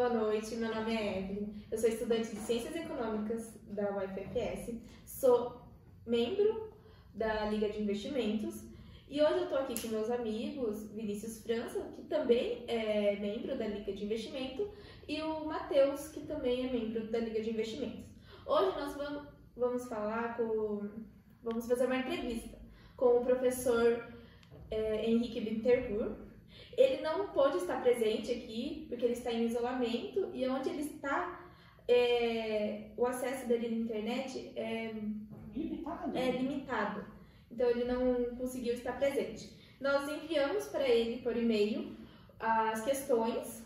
Boa noite, meu nome é Evelyn. Eu sou estudante de Ciências Econômicas da UFFS, sou membro da Liga de Investimentos e hoje eu estou aqui com meus amigos, Vinícius França, que também é membro da Liga de Investimento, e o Matheus, que também é membro da Liga de Investimentos. Hoje nós vamos, falar com. Vamos fazer uma entrevista com o professor é, Henrique Bittencourt. Ele não pôde estar presente aqui porque ele está em isolamento e onde ele está, é, o acesso dele na internet é limitado. É limitado. Então ele não conseguiu estar presente. Nós enviamos para ele por e-mail as questões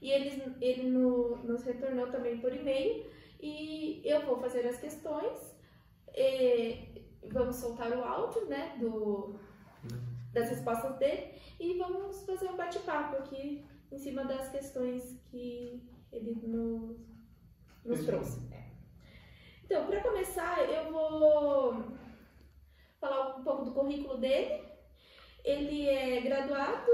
e ele, ele no, nos retornou também por e-mail e eu vou fazer as questões. vamos soltar o áudio né, do, das respostas dele e vamos fazer um bate-papo aqui em cima das questões que ele nos, nos trouxe. É. Então, para começar, eu vou falar um pouco do currículo dele. Ele é graduado,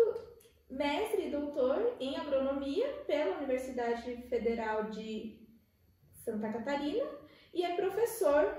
mestre e doutor em agronomia pela Universidade Federal de Santa Catarina e é professor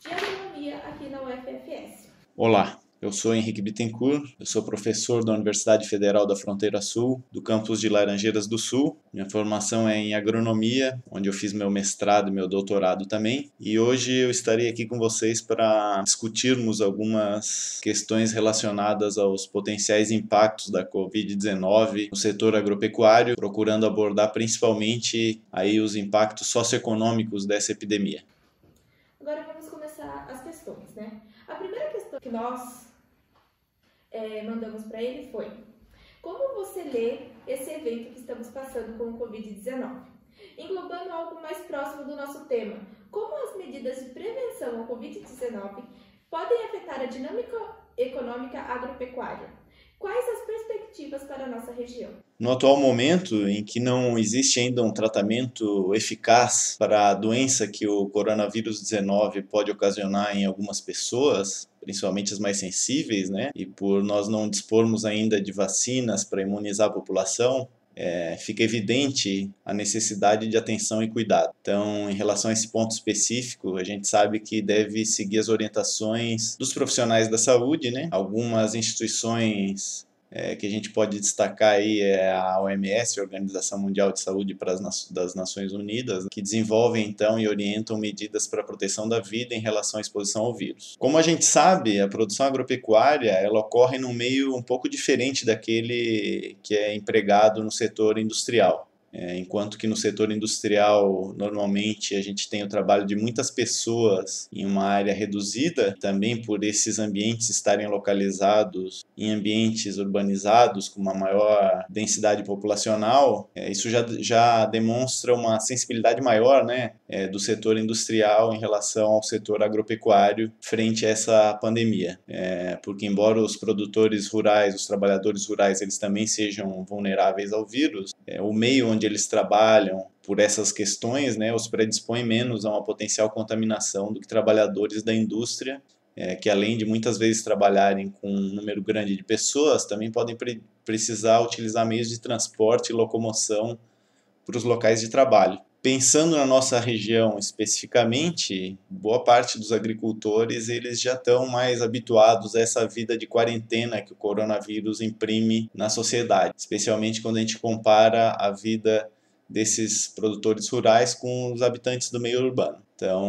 de agronomia aqui na UFFS. Olá, eu sou Henrique Bittencourt, eu sou professor da Universidade Federal da Fronteira Sul, do campus de Laranjeiras do Sul. Minha formação é em agronomia, onde eu fiz meu mestrado e meu doutorado também. E hoje eu estarei aqui com vocês para discutirmos algumas questões relacionadas aos potenciais impactos da COVID-19 no setor agropecuário, procurando abordar principalmente aí os impactos socioeconômicos dessa epidemia. Agora vamos começar as questões, né? A primeira questão que nós é, mandamos para ele foi: Como você lê esse evento que estamos passando com o Covid-19? Englobando algo mais próximo do nosso tema, como as medidas de prevenção ao Covid-19 podem afetar a dinâmica econômica agropecuária? Quais as perspectivas para a nossa região? No atual momento, em que não existe ainda um tratamento eficaz para a doença que o coronavírus 19 pode ocasionar em algumas pessoas, principalmente as mais sensíveis, né? E por nós não dispormos ainda de vacinas para imunizar a população, é, fica evidente a necessidade de atenção e cuidado. Então, em relação a esse ponto específico, a gente sabe que deve seguir as orientações dos profissionais da saúde, né? Algumas instituições é, que a gente pode destacar aí é a OMS, Organização Mundial de Saúde para as das Nações Unidas, que desenvolvem então e orientam medidas para a proteção da vida em relação à exposição ao vírus. Como a gente sabe, a produção agropecuária ela ocorre num meio um pouco diferente daquele que é empregado no setor industrial. É, enquanto que no setor industrial, normalmente a gente tem o trabalho de muitas pessoas em uma área reduzida, também por esses ambientes estarem localizados em ambientes urbanizados com uma maior densidade populacional, é, isso já, já demonstra uma sensibilidade maior né, é, do setor industrial em relação ao setor agropecuário frente a essa pandemia. É, porque, embora os produtores rurais, os trabalhadores rurais, eles também sejam vulneráveis ao vírus, é, o meio onde eles trabalham por essas questões, né, os predispõe menos a uma potencial contaminação do que trabalhadores da indústria, é, que além de muitas vezes trabalharem com um número grande de pessoas, também podem pre precisar utilizar meios de transporte e locomoção para os locais de trabalho. Pensando na nossa região especificamente, boa parte dos agricultores eles já estão mais habituados a essa vida de quarentena que o coronavírus imprime na sociedade, especialmente quando a gente compara a vida desses produtores rurais com os habitantes do meio urbano. Então,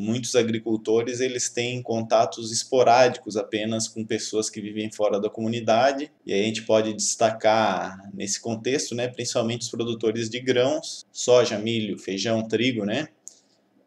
muitos agricultores eles têm contatos esporádicos apenas com pessoas que vivem fora da comunidade, e aí a gente pode destacar nesse contexto, né, principalmente os produtores de grãos, soja, milho, feijão, trigo, né,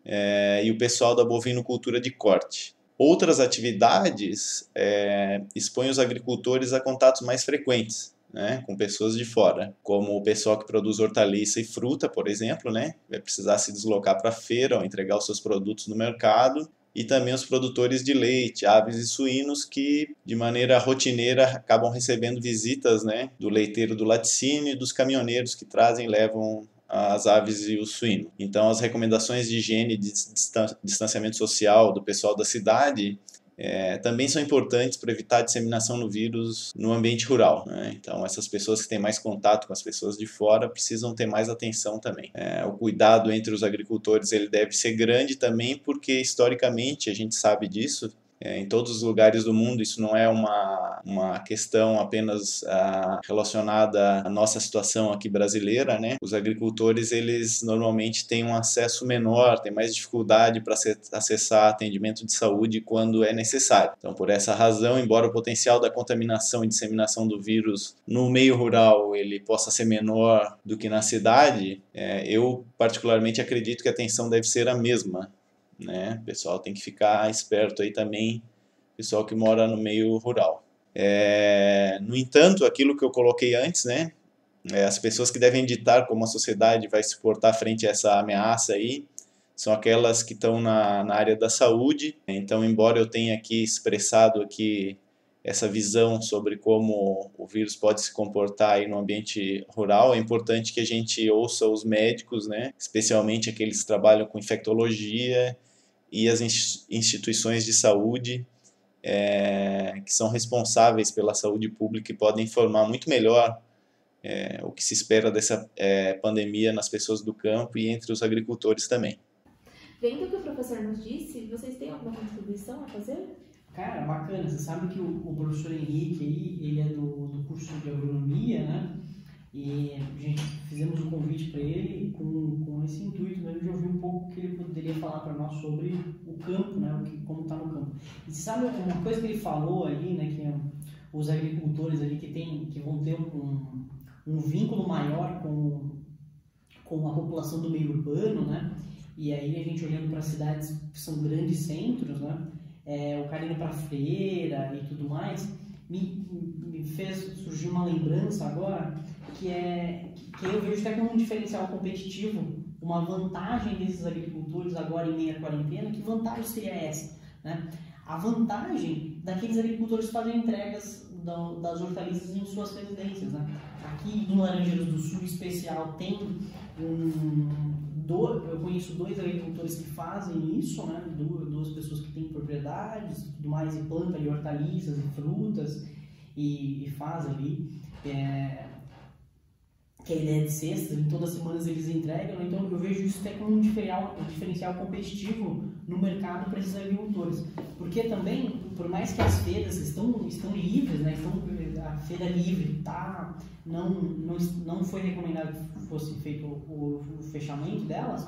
é, e o pessoal da bovinocultura de corte. Outras atividades é, expõem os agricultores a contatos mais frequentes, né, com pessoas de fora, como o pessoal que produz hortaliça e fruta, por exemplo, né, vai precisar se deslocar para a feira ou entregar os seus produtos no mercado, e também os produtores de leite, aves e suínos que de maneira rotineira acabam recebendo visitas, né, do leiteiro do laticínio e dos caminhoneiros que trazem e levam as aves e o suíno. Então, as recomendações de higiene e de distanciamento social do pessoal da cidade é, também são importantes para evitar a disseminação do vírus no ambiente rural. Né? Então, essas pessoas que têm mais contato com as pessoas de fora precisam ter mais atenção também. É, o cuidado entre os agricultores ele deve ser grande também, porque historicamente a gente sabe disso. É, em todos os lugares do mundo, isso não é uma, uma questão apenas ah, relacionada à nossa situação aqui brasileira, né? Os agricultores, eles normalmente têm um acesso menor, têm mais dificuldade para acessar atendimento de saúde quando é necessário. Então, por essa razão, embora o potencial da contaminação e disseminação do vírus no meio rural ele possa ser menor do que na cidade, é, eu particularmente acredito que a atenção deve ser a mesma né? Pessoal tem que ficar esperto aí também, pessoal que mora no meio rural. É, no entanto, aquilo que eu coloquei antes, né? É, as pessoas que devem ditar como a sociedade vai se portar frente a essa ameaça aí são aquelas que estão na, na área da saúde. Então, embora eu tenha aqui expressado aqui essa visão sobre como o vírus pode se comportar aí no ambiente rural, é importante que a gente ouça os médicos, né? Especialmente aqueles que trabalham com infectologia e as instituições de saúde é, que são responsáveis pela saúde pública e podem informar muito melhor é, o que se espera dessa é, pandemia nas pessoas do campo e entre os agricultores também. Vendo o que o professor nos disse, vocês têm alguma contribuição a fazer? Cara, bacana. Você sabe que o, o professor Henrique aí, ele é do, do curso de agronomia, né? E a gente fizemos um convite para ele com, com esse intuito mesmo de ouvir um pouco o que ele poderia falar para nós sobre o campo, né, o que, como está no campo. E sabe uma coisa que ele falou ali, né, que é os agricultores ali que, tem, que vão ter um, um vínculo maior com, com a população do meio urbano, né? E aí a gente olhando para cidades que são grandes centros, né? É, o cara indo para feira e tudo mais, me, me fez surgir uma lembrança agora que é que eu vejo até como um diferencial competitivo, uma vantagem desses agricultores agora em meia quarentena. Que vantagem seria essa? Né? A vantagem daqueles agricultores que fazem entregas das hortaliças em suas residências. Né? Aqui em Laranjeiras do Sul, especial, tem um, do, eu conheço dois agricultores que fazem isso, né? duas, duas pessoas que têm propriedades e tudo mais, e plantam ali hortaliças e frutas e, e faz ali. É, que é a ideia de cestas, todas as semanas eles entregam, então eu vejo isso até como um diferencial, um diferencial competitivo no mercado para esses agricultores. Porque também, por mais que as feiras estão, estão livres, né, estão, a feira livre tá, não, não, não foi recomendado que fosse feito o, o fechamento delas,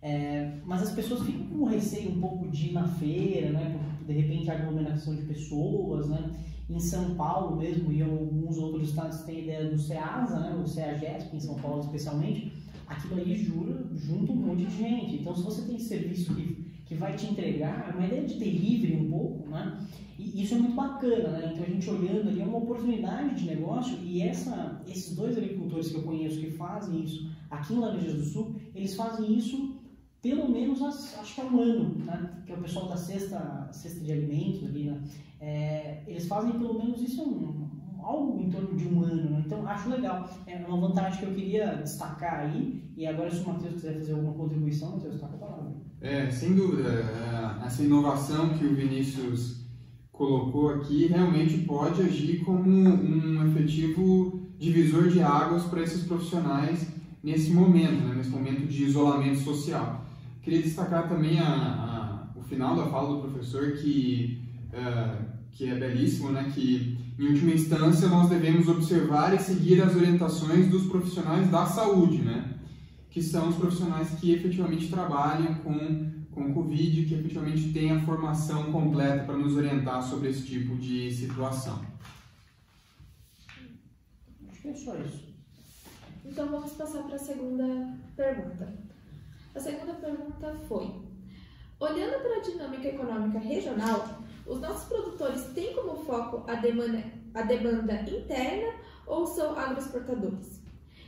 é, mas as pessoas ficam com receio um pouco de ir na feira, né, de repente aglomeração de pessoas, né, em São Paulo mesmo e alguns outros estados têm ideia do CEASA, né, o CEAGESP, em São Paulo especialmente, aquilo ali jura, junta um monte de gente. Então, se você tem serviço que, que vai te entregar, é uma ideia de delivery um pouco, né? E isso é muito bacana, né? Então, a gente olhando ali é uma oportunidade de negócio e essa, esses dois agricultores que eu conheço que fazem isso aqui em Laranjas do Sul, eles fazem isso pelo menos acho que é um ano, né? que é o pessoal da cesta, cesta de alimentos ali, né? É, eles fazem pelo menos isso um, algo em torno de um ano, né? então acho legal. É uma vantagem que eu queria destacar aí, e agora se o Matheus quiser fazer alguma contribuição, Matheus, destaca a palavra. É, sem dúvida, é, essa inovação que o Vinícius colocou aqui realmente pode agir como um efetivo divisor de águas para esses profissionais nesse momento, né? nesse momento de isolamento social. Queria destacar também a, a, o final da fala do professor, que, uh, que é belíssimo, né? que, em última instância, nós devemos observar e seguir as orientações dos profissionais da saúde, né? que são os profissionais que efetivamente trabalham com, com Covid, que efetivamente têm a formação completa para nos orientar sobre esse tipo de situação. Acho que é só isso. Então vamos passar para a segunda pergunta. A segunda pergunta foi: olhando para a dinâmica econômica regional, os nossos produtores têm como foco a demanda, a demanda interna ou são agroexportadores?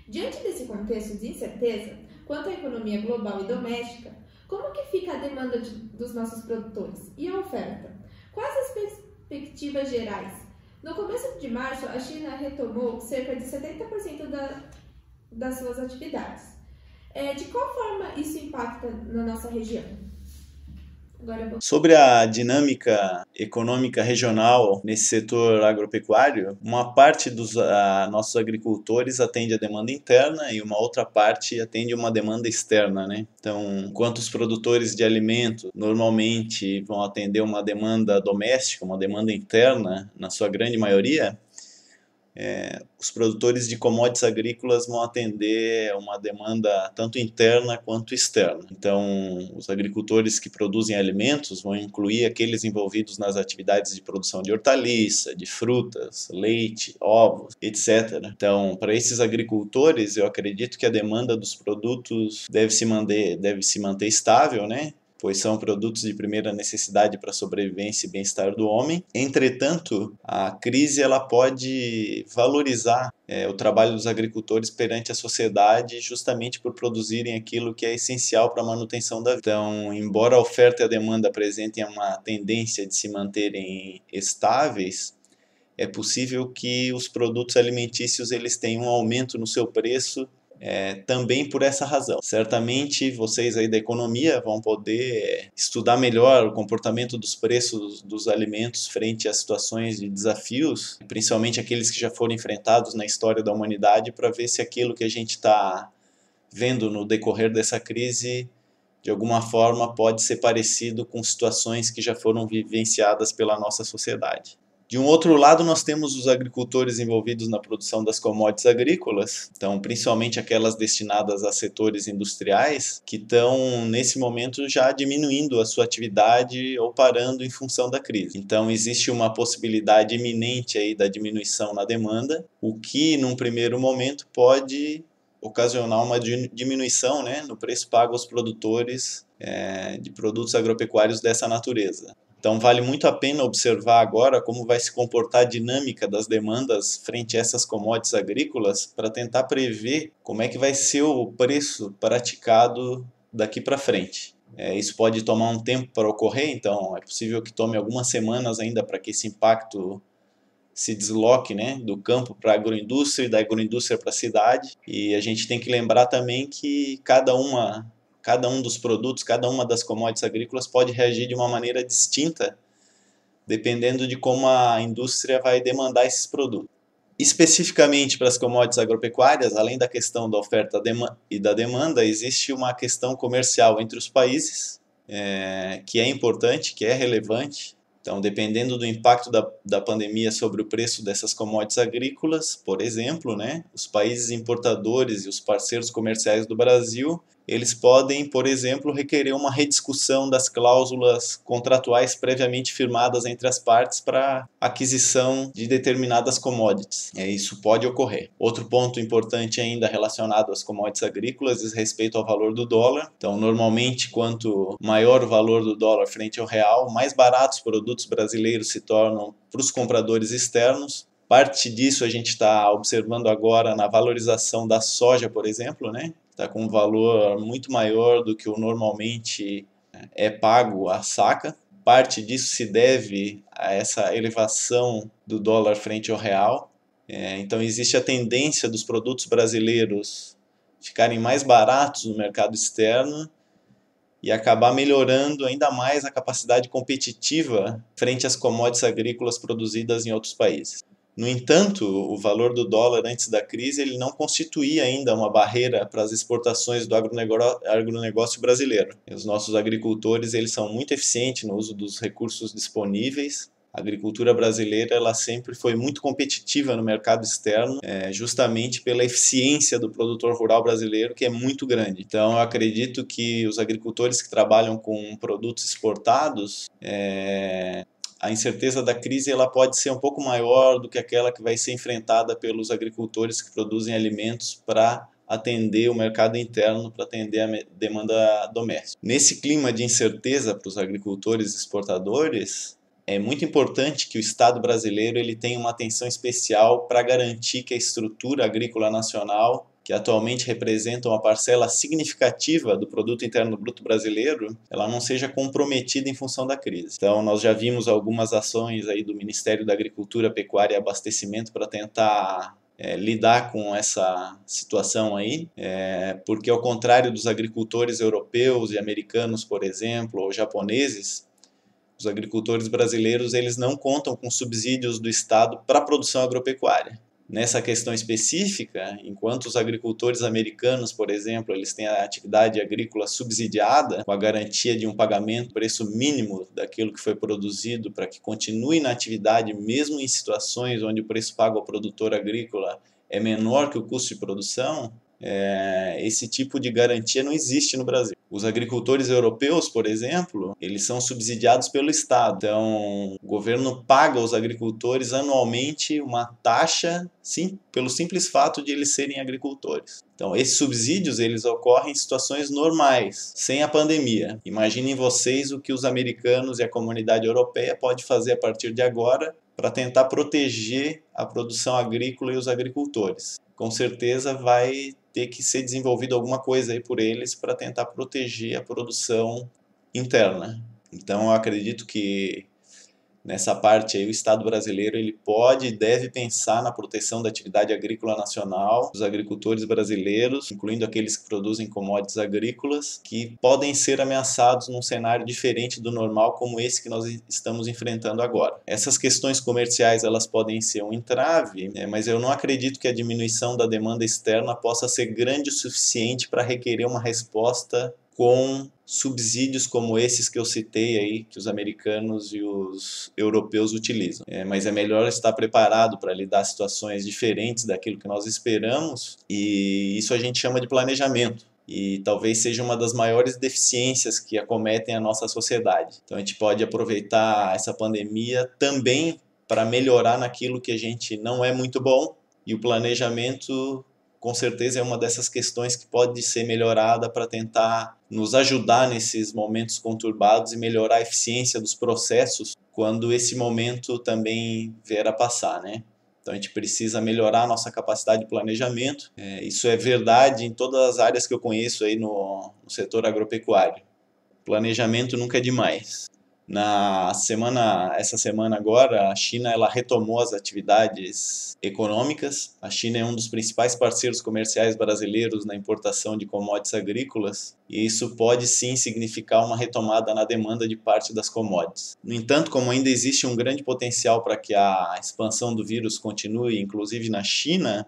Diante desse contexto de incerteza quanto à economia global e doméstica, como que fica a demanda de, dos nossos produtores e a oferta? Quais as perspectivas gerais? No começo de março, a China retomou cerca de 70% da, das suas atividades. É, de qual forma isso impacta na nossa região? Sobre a dinâmica econômica regional nesse setor agropecuário, uma parte dos a, nossos agricultores atende a demanda interna e uma outra parte atende uma demanda externa, né? Então, enquanto os produtores de alimento normalmente vão atender uma demanda doméstica, uma demanda interna, na sua grande maioria, é, os produtores de commodities agrícolas vão atender uma demanda tanto interna quanto externa. Então, os agricultores que produzem alimentos vão incluir aqueles envolvidos nas atividades de produção de hortaliça, de frutas, leite, ovos, etc. Então, para esses agricultores, eu acredito que a demanda dos produtos deve se manter, deve se manter estável, né? Pois são produtos de primeira necessidade para a sobrevivência e bem-estar do homem. Entretanto, a crise ela pode valorizar é, o trabalho dos agricultores perante a sociedade justamente por produzirem aquilo que é essencial para a manutenção da vida. Então, embora a oferta e a demanda apresentem uma tendência de se manterem estáveis, é possível que os produtos alimentícios eles tenham um aumento no seu preço é, também por essa razão. Certamente vocês aí da economia vão poder estudar melhor o comportamento dos preços dos alimentos frente a situações de desafios, principalmente aqueles que já foram enfrentados na história da humanidade, para ver se aquilo que a gente está vendo no decorrer dessa crise de alguma forma pode ser parecido com situações que já foram vivenciadas pela nossa sociedade. De um outro lado, nós temos os agricultores envolvidos na produção das commodities agrícolas, então principalmente aquelas destinadas a setores industriais, que estão nesse momento já diminuindo a sua atividade ou parando em função da crise. Então existe uma possibilidade iminente aí da diminuição na demanda, o que num primeiro momento pode ocasionar uma diminuição né, no preço pago aos produtores é, de produtos agropecuários dessa natureza. Então vale muito a pena observar agora como vai se comportar a dinâmica das demandas frente a essas commodities agrícolas para tentar prever como é que vai ser o preço praticado daqui para frente. É, isso pode tomar um tempo para ocorrer, então é possível que tome algumas semanas ainda para que esse impacto se desloque né, do campo para a agroindústria e da agroindústria para a cidade. E a gente tem que lembrar também que cada uma cada um dos produtos, cada uma das commodities agrícolas pode reagir de uma maneira distinta, dependendo de como a indústria vai demandar esses produtos. Especificamente para as commodities agropecuárias, além da questão da oferta e da demanda, existe uma questão comercial entre os países, é, que é importante, que é relevante. Então, dependendo do impacto da, da pandemia sobre o preço dessas commodities agrícolas, por exemplo, né, os países importadores e os parceiros comerciais do Brasil eles podem, por exemplo, requerer uma rediscussão das cláusulas contratuais previamente firmadas entre as partes para aquisição de determinadas commodities. É, isso pode ocorrer. Outro ponto importante ainda relacionado às commodities agrícolas diz respeito ao valor do dólar. Então, normalmente, quanto maior o valor do dólar frente ao real, mais baratos os produtos brasileiros se tornam para os compradores externos, Parte disso a gente está observando agora na valorização da soja, por exemplo, né? Está com um valor muito maior do que o normalmente é pago a saca. Parte disso se deve a essa elevação do dólar frente ao real. É, então existe a tendência dos produtos brasileiros ficarem mais baratos no mercado externo e acabar melhorando ainda mais a capacidade competitiva frente às commodities agrícolas produzidas em outros países. No entanto, o valor do dólar antes da crise ele não constituía ainda uma barreira para as exportações do agronegócio brasileiro. Os nossos agricultores eles são muito eficientes no uso dos recursos disponíveis. A agricultura brasileira ela sempre foi muito competitiva no mercado externo, é, justamente pela eficiência do produtor rural brasileiro, que é muito grande. Então, eu acredito que os agricultores que trabalham com produtos exportados é, a incerteza da crise ela pode ser um pouco maior do que aquela que vai ser enfrentada pelos agricultores que produzem alimentos para atender o mercado interno, para atender a demanda doméstica. Nesse clima de incerteza para os agricultores exportadores, é muito importante que o Estado brasileiro ele tenha uma atenção especial para garantir que a estrutura agrícola nacional que atualmente representam uma parcela significativa do produto interno bruto brasileiro, ela não seja comprometida em função da crise. Então, nós já vimos algumas ações aí do Ministério da Agricultura, Pecuária e Abastecimento para tentar é, lidar com essa situação aí, é, porque ao contrário dos agricultores europeus e americanos, por exemplo, ou japoneses, os agricultores brasileiros eles não contam com subsídios do Estado para a produção agropecuária nessa questão específica, enquanto os agricultores americanos, por exemplo, eles têm a atividade agrícola subsidiada, com a garantia de um pagamento preço mínimo daquilo que foi produzido para que continue na atividade mesmo em situações onde o preço pago ao produtor agrícola é menor que o custo de produção, é, esse tipo de garantia não existe no Brasil. Os agricultores europeus, por exemplo, eles são subsidiados pelo Estado. Então, o governo paga aos agricultores anualmente uma taxa sim, pelo simples fato de eles serem agricultores. Então, esses subsídios eles ocorrem em situações normais, sem a pandemia. Imaginem vocês o que os americanos e a comunidade europeia pode fazer a partir de agora para tentar proteger a produção agrícola e os agricultores. Com certeza vai ter que ser desenvolvido alguma coisa aí por eles para tentar proteger a produção interna. Então eu acredito que nessa parte aí o Estado brasileiro ele pode e deve pensar na proteção da atividade agrícola nacional, dos agricultores brasileiros, incluindo aqueles que produzem commodities agrícolas, que podem ser ameaçados num cenário diferente do normal como esse que nós estamos enfrentando agora. Essas questões comerciais elas podem ser um entrave, né, mas eu não acredito que a diminuição da demanda externa possa ser grande o suficiente para requerer uma resposta com subsídios como esses que eu citei aí, que os americanos e os europeus utilizam. É, mas é melhor estar preparado para lidar situações diferentes daquilo que nós esperamos, e isso a gente chama de planejamento. E talvez seja uma das maiores deficiências que acometem a nossa sociedade. Então a gente pode aproveitar essa pandemia também para melhorar naquilo que a gente não é muito bom, e o planejamento com certeza é uma dessas questões que pode ser melhorada para tentar nos ajudar nesses momentos conturbados e melhorar a eficiência dos processos quando esse momento também vier a passar, né? Então a gente precisa melhorar a nossa capacidade de planejamento. É, isso é verdade em todas as áreas que eu conheço aí no, no setor agropecuário. Planejamento nunca é demais. Na semana, essa semana agora, a China ela retomou as atividades econômicas. A China é um dos principais parceiros comerciais brasileiros na importação de commodities agrícolas e isso pode sim significar uma retomada na demanda de parte das commodities. No entanto, como ainda existe um grande potencial para que a expansão do vírus continue, inclusive na China,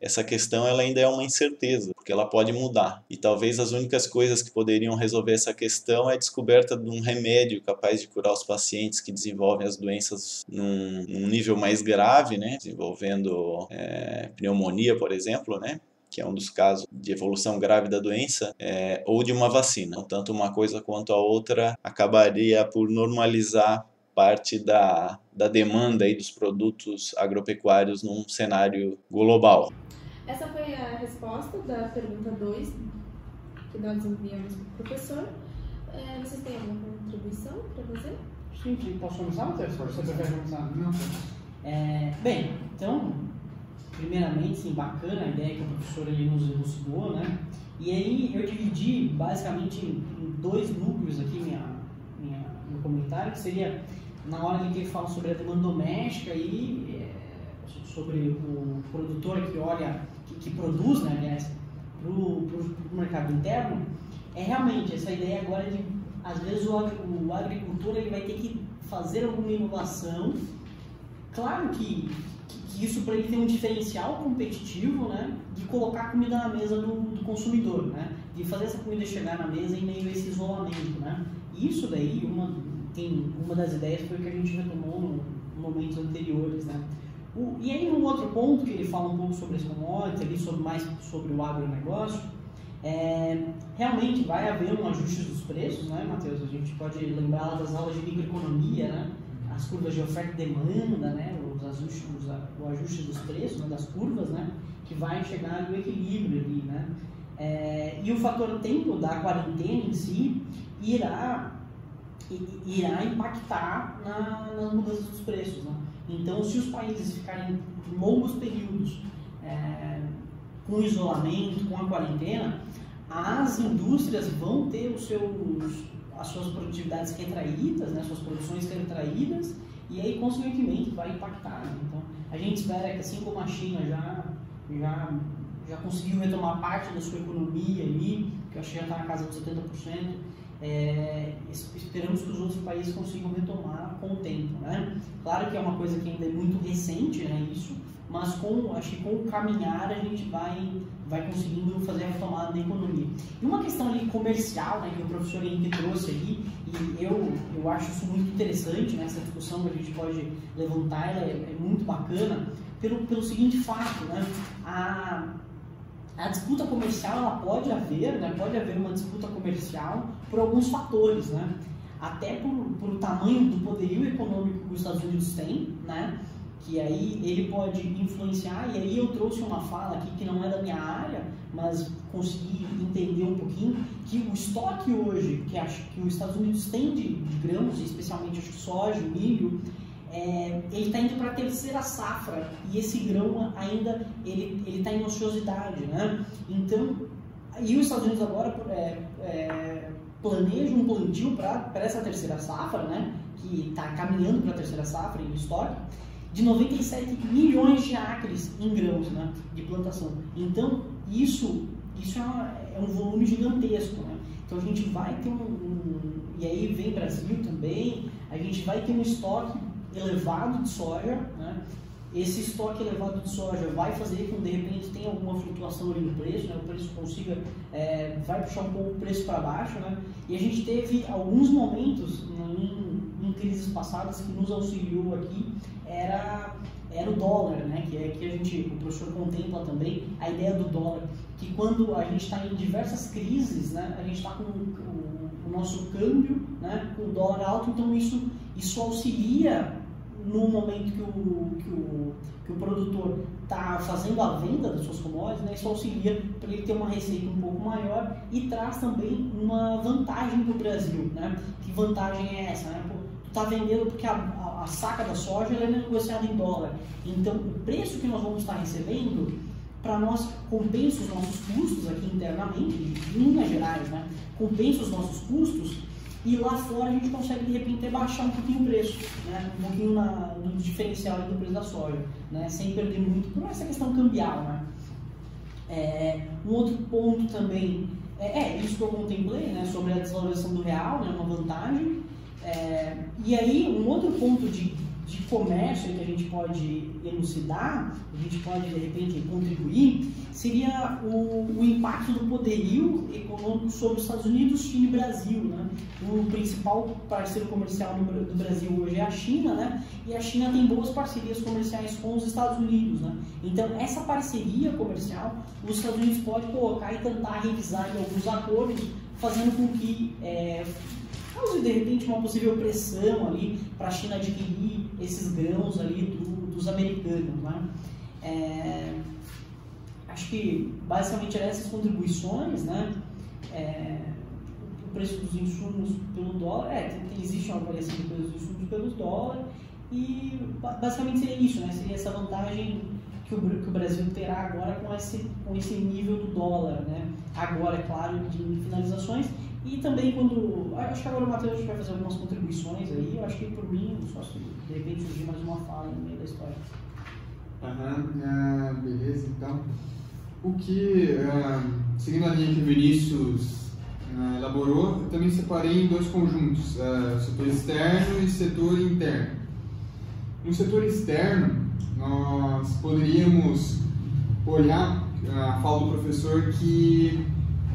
essa questão ela ainda é uma incerteza, porque ela pode mudar. E talvez as únicas coisas que poderiam resolver essa questão é a descoberta de um remédio capaz de curar os pacientes que desenvolvem as doenças num, num nível mais grave, né? desenvolvendo é, pneumonia, por exemplo, né? que é um dos casos de evolução grave da doença, é, ou de uma vacina. Então, tanto uma coisa quanto a outra acabaria por normalizar parte da, da demanda aí dos produtos agropecuários num cenário global. Essa foi a resposta da pergunta 2 que nós enviamos para o professor. É, vocês têm alguma contribuição para fazer? Sim, sim. Posso começar, Matheus? Você prefere começar? Não. É, bem, então, primeiramente, sim, bacana a ideia que o professor ali nos elucidou, né? E aí eu dividi basicamente em dois núcleos aqui minha, minha, meu comentário, que seria na hora em que ele fala sobre a demanda doméstica e é, sobre o produtor que olha que, que produz, né, aliás, para o mercado interno, é realmente essa ideia agora de, às vezes, o, o agricultor ele vai ter que fazer alguma inovação. Claro que, que, que isso para ele tem um diferencial competitivo, né, de colocar comida na mesa do, do, consumidor, né, de fazer essa comida chegar na mesa em meio a esse isolamento, né. Isso daí, uma, tem, uma das ideias foi que a gente retomou no, no momentos anteriores, né. O, e aí, num outro ponto que ele fala um pouco sobre as commodities, ali, sobre, mais sobre o agronegócio, é, realmente vai haver um ajuste dos preços, né, Matheus? A gente pode lembrar das aulas de microeconomia, né? As curvas de oferta e demanda, né? Os ajustes, os, o ajuste dos preços, né? das curvas, né? Que vai chegar no equilíbrio ali, né? É, e o fator tempo da quarentena em si irá, irá impactar na, nas mudanças dos preços, né? Então, se os países ficarem longos períodos é, com isolamento, com a quarentena, as indústrias vão ter os seus, as suas produtividades retraídas, né, suas produções retraídas, e aí, consequentemente, vai impactar. Né? Então, a gente espera que, assim como a China já já, já conseguiu retomar parte da sua economia ali, que eu acho que já está na casa dos 70%. É, esperamos que os outros países consigam retomar com o tempo, né? Claro que é uma coisa que ainda é muito recente, né, isso, mas com, acho que com o caminhar a gente vai, vai conseguindo fazer a retomada da economia. E uma questão ali comercial, né, que o professor Henrique trouxe aí, e eu, eu acho isso muito interessante, né, essa discussão que a gente pode levantar, ela é, é muito bacana, pelo, pelo seguinte fato, né, a, a disputa comercial ela pode haver, né, pode haver uma disputa comercial por alguns fatores, né, até por, por o tamanho do poderio econômico que os Estados Unidos têm, né, que aí ele pode influenciar, e aí eu trouxe uma fala aqui que não é da minha área, mas consegui entender um pouquinho, que o estoque hoje que, acho, que os Estados Unidos têm de, de grãos, especialmente acho que soja, milho, é, ele está indo para a terceira safra e esse grão ainda ele está em ociosidade, né? Então, e os Estados Unidos agora é, é, planejam um plantio para essa terceira safra, né? Que está caminhando para a terceira safra em estoque de 97 milhões de acres em grãos né, de plantação. Então, isso, isso é, uma, é um volume gigantesco. Né? Então, a gente vai ter um, um, E aí vem Brasil também, a gente vai ter um estoque elevado de soja. Né? Esse estoque elevado de soja vai fazer com que, de repente, tenha alguma flutuação ali no preço, né? o preço consiga. É, vai puxar um pouco o preço para baixo. Né? E a gente teve alguns momentos em, em crises passadas que nos auxiliou aqui era, era o dólar, né? que é que a gente, o professor contempla também a ideia do dólar, que quando a gente está em diversas crises, né? a gente está com o, o, nosso câmbio né? com o dólar alto, então isso, isso auxilia no momento que o, que o, que o produtor está fazendo a venda das suas commodities, né, isso auxilia para ele ter uma receita um pouco maior e traz também uma vantagem para o Brasil. Né? Que vantagem é essa? Né? Tu está vendendo porque a, a, a, saca da soja é negociada em dólar. Então, o preço que nós vamos estar recebendo, para nós, compensa os nossos custos aqui internamente, em linhas gerais, né? compensa os nossos custos e lá fora a gente consegue de repente baixar um pouquinho o preço, né? um pouquinho na, no diferencial do preço da soja, né? sem perder muito por essa questão cambial. Né? É, um outro ponto também é, é, isso que eu contemplei né? sobre a desvalorização do real, né? uma vantagem. É, e aí, um outro ponto de, de comércio que a gente pode elucidar, a gente pode de repente contribuir, seria o, o impacto do poderio econômico sobre os Estados Unidos, China e Brasil. Né? O principal parceiro comercial do, Brasil hoje é a China, né? e a China tem boas parcerias comerciais com os Estados Unidos. Né? Então, essa parceria comercial, os Estados Unidos podem colocar e tentar revisar em alguns acordos, fazendo com que é, cause de repente uma possível pressão ali para a China adquirir esses grãos ali do, dos americanos. Né? É, acho que basicamente eram essas contribuições, né? É, o preço dos insumos pelo dólar, é, tem, existe uma variação do preço dos insumos pelos dólares e basicamente seria isso, né? Seria essa vantagem que o, que o Brasil terá agora com esse, com esse nível do dólar, né? Agora, é claro, de finalizações e também quando. Acho que agora o Matheus vai fazer algumas contribuições aí. Eu acho que por mim, só se de repente surgir mais uma fala no meio da história. Ah, beleza, então. O que, ah, seguindo a linha que o Vinícius ah, elaborou, eu também separei em dois conjuntos: ah, setor externo e setor interno. No setor externo, nós poderíamos olhar a fala do professor que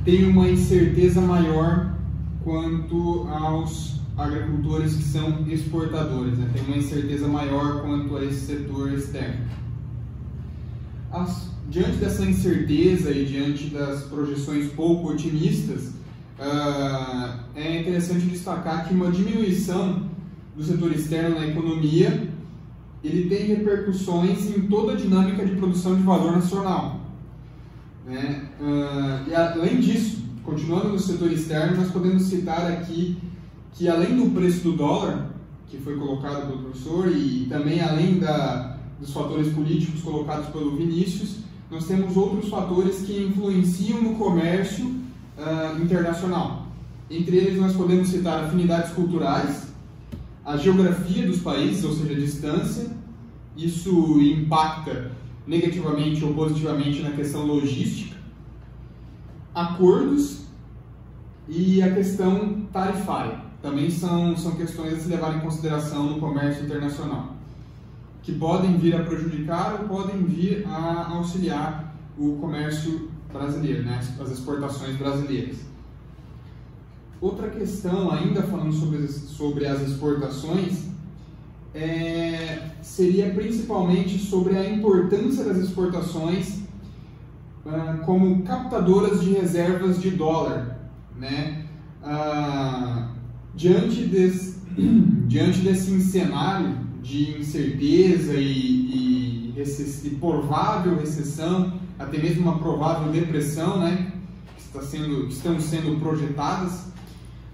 tem uma incerteza maior quanto aos agricultores que são exportadores, né? tem uma incerteza maior quanto a esse setor externo. As, diante dessa incerteza e diante das projeções pouco otimistas, uh, é interessante destacar que uma diminuição do setor externo na economia ele tem repercussões em toda a dinâmica de produção de valor nacional. Né? Uh, e além disso, continuando no setor externo, nós podemos citar aqui que além do preço do dólar, que foi colocado pelo professor, e também além da, dos fatores políticos colocados pelo Vinícius, nós temos outros fatores que influenciam no comércio uh, internacional. Entre eles, nós podemos citar afinidades culturais, a geografia dos países, ou seja, a distância, isso impacta negativamente ou positivamente na questão logística, acordos e a questão tarifária. Também são, são questões a se levar em consideração no comércio internacional, que podem vir a prejudicar ou podem vir a auxiliar o comércio brasileiro, né? as exportações brasileiras. Outra questão, ainda falando sobre, sobre as exportações, é, seria principalmente sobre a importância das exportações ah, como captadoras de reservas de dólar. Né? Ah, diante, desse, diante desse cenário de incerteza e, e, e, provável recessão, até mesmo uma provável depressão, né, que, está sendo, que estão sendo projetadas,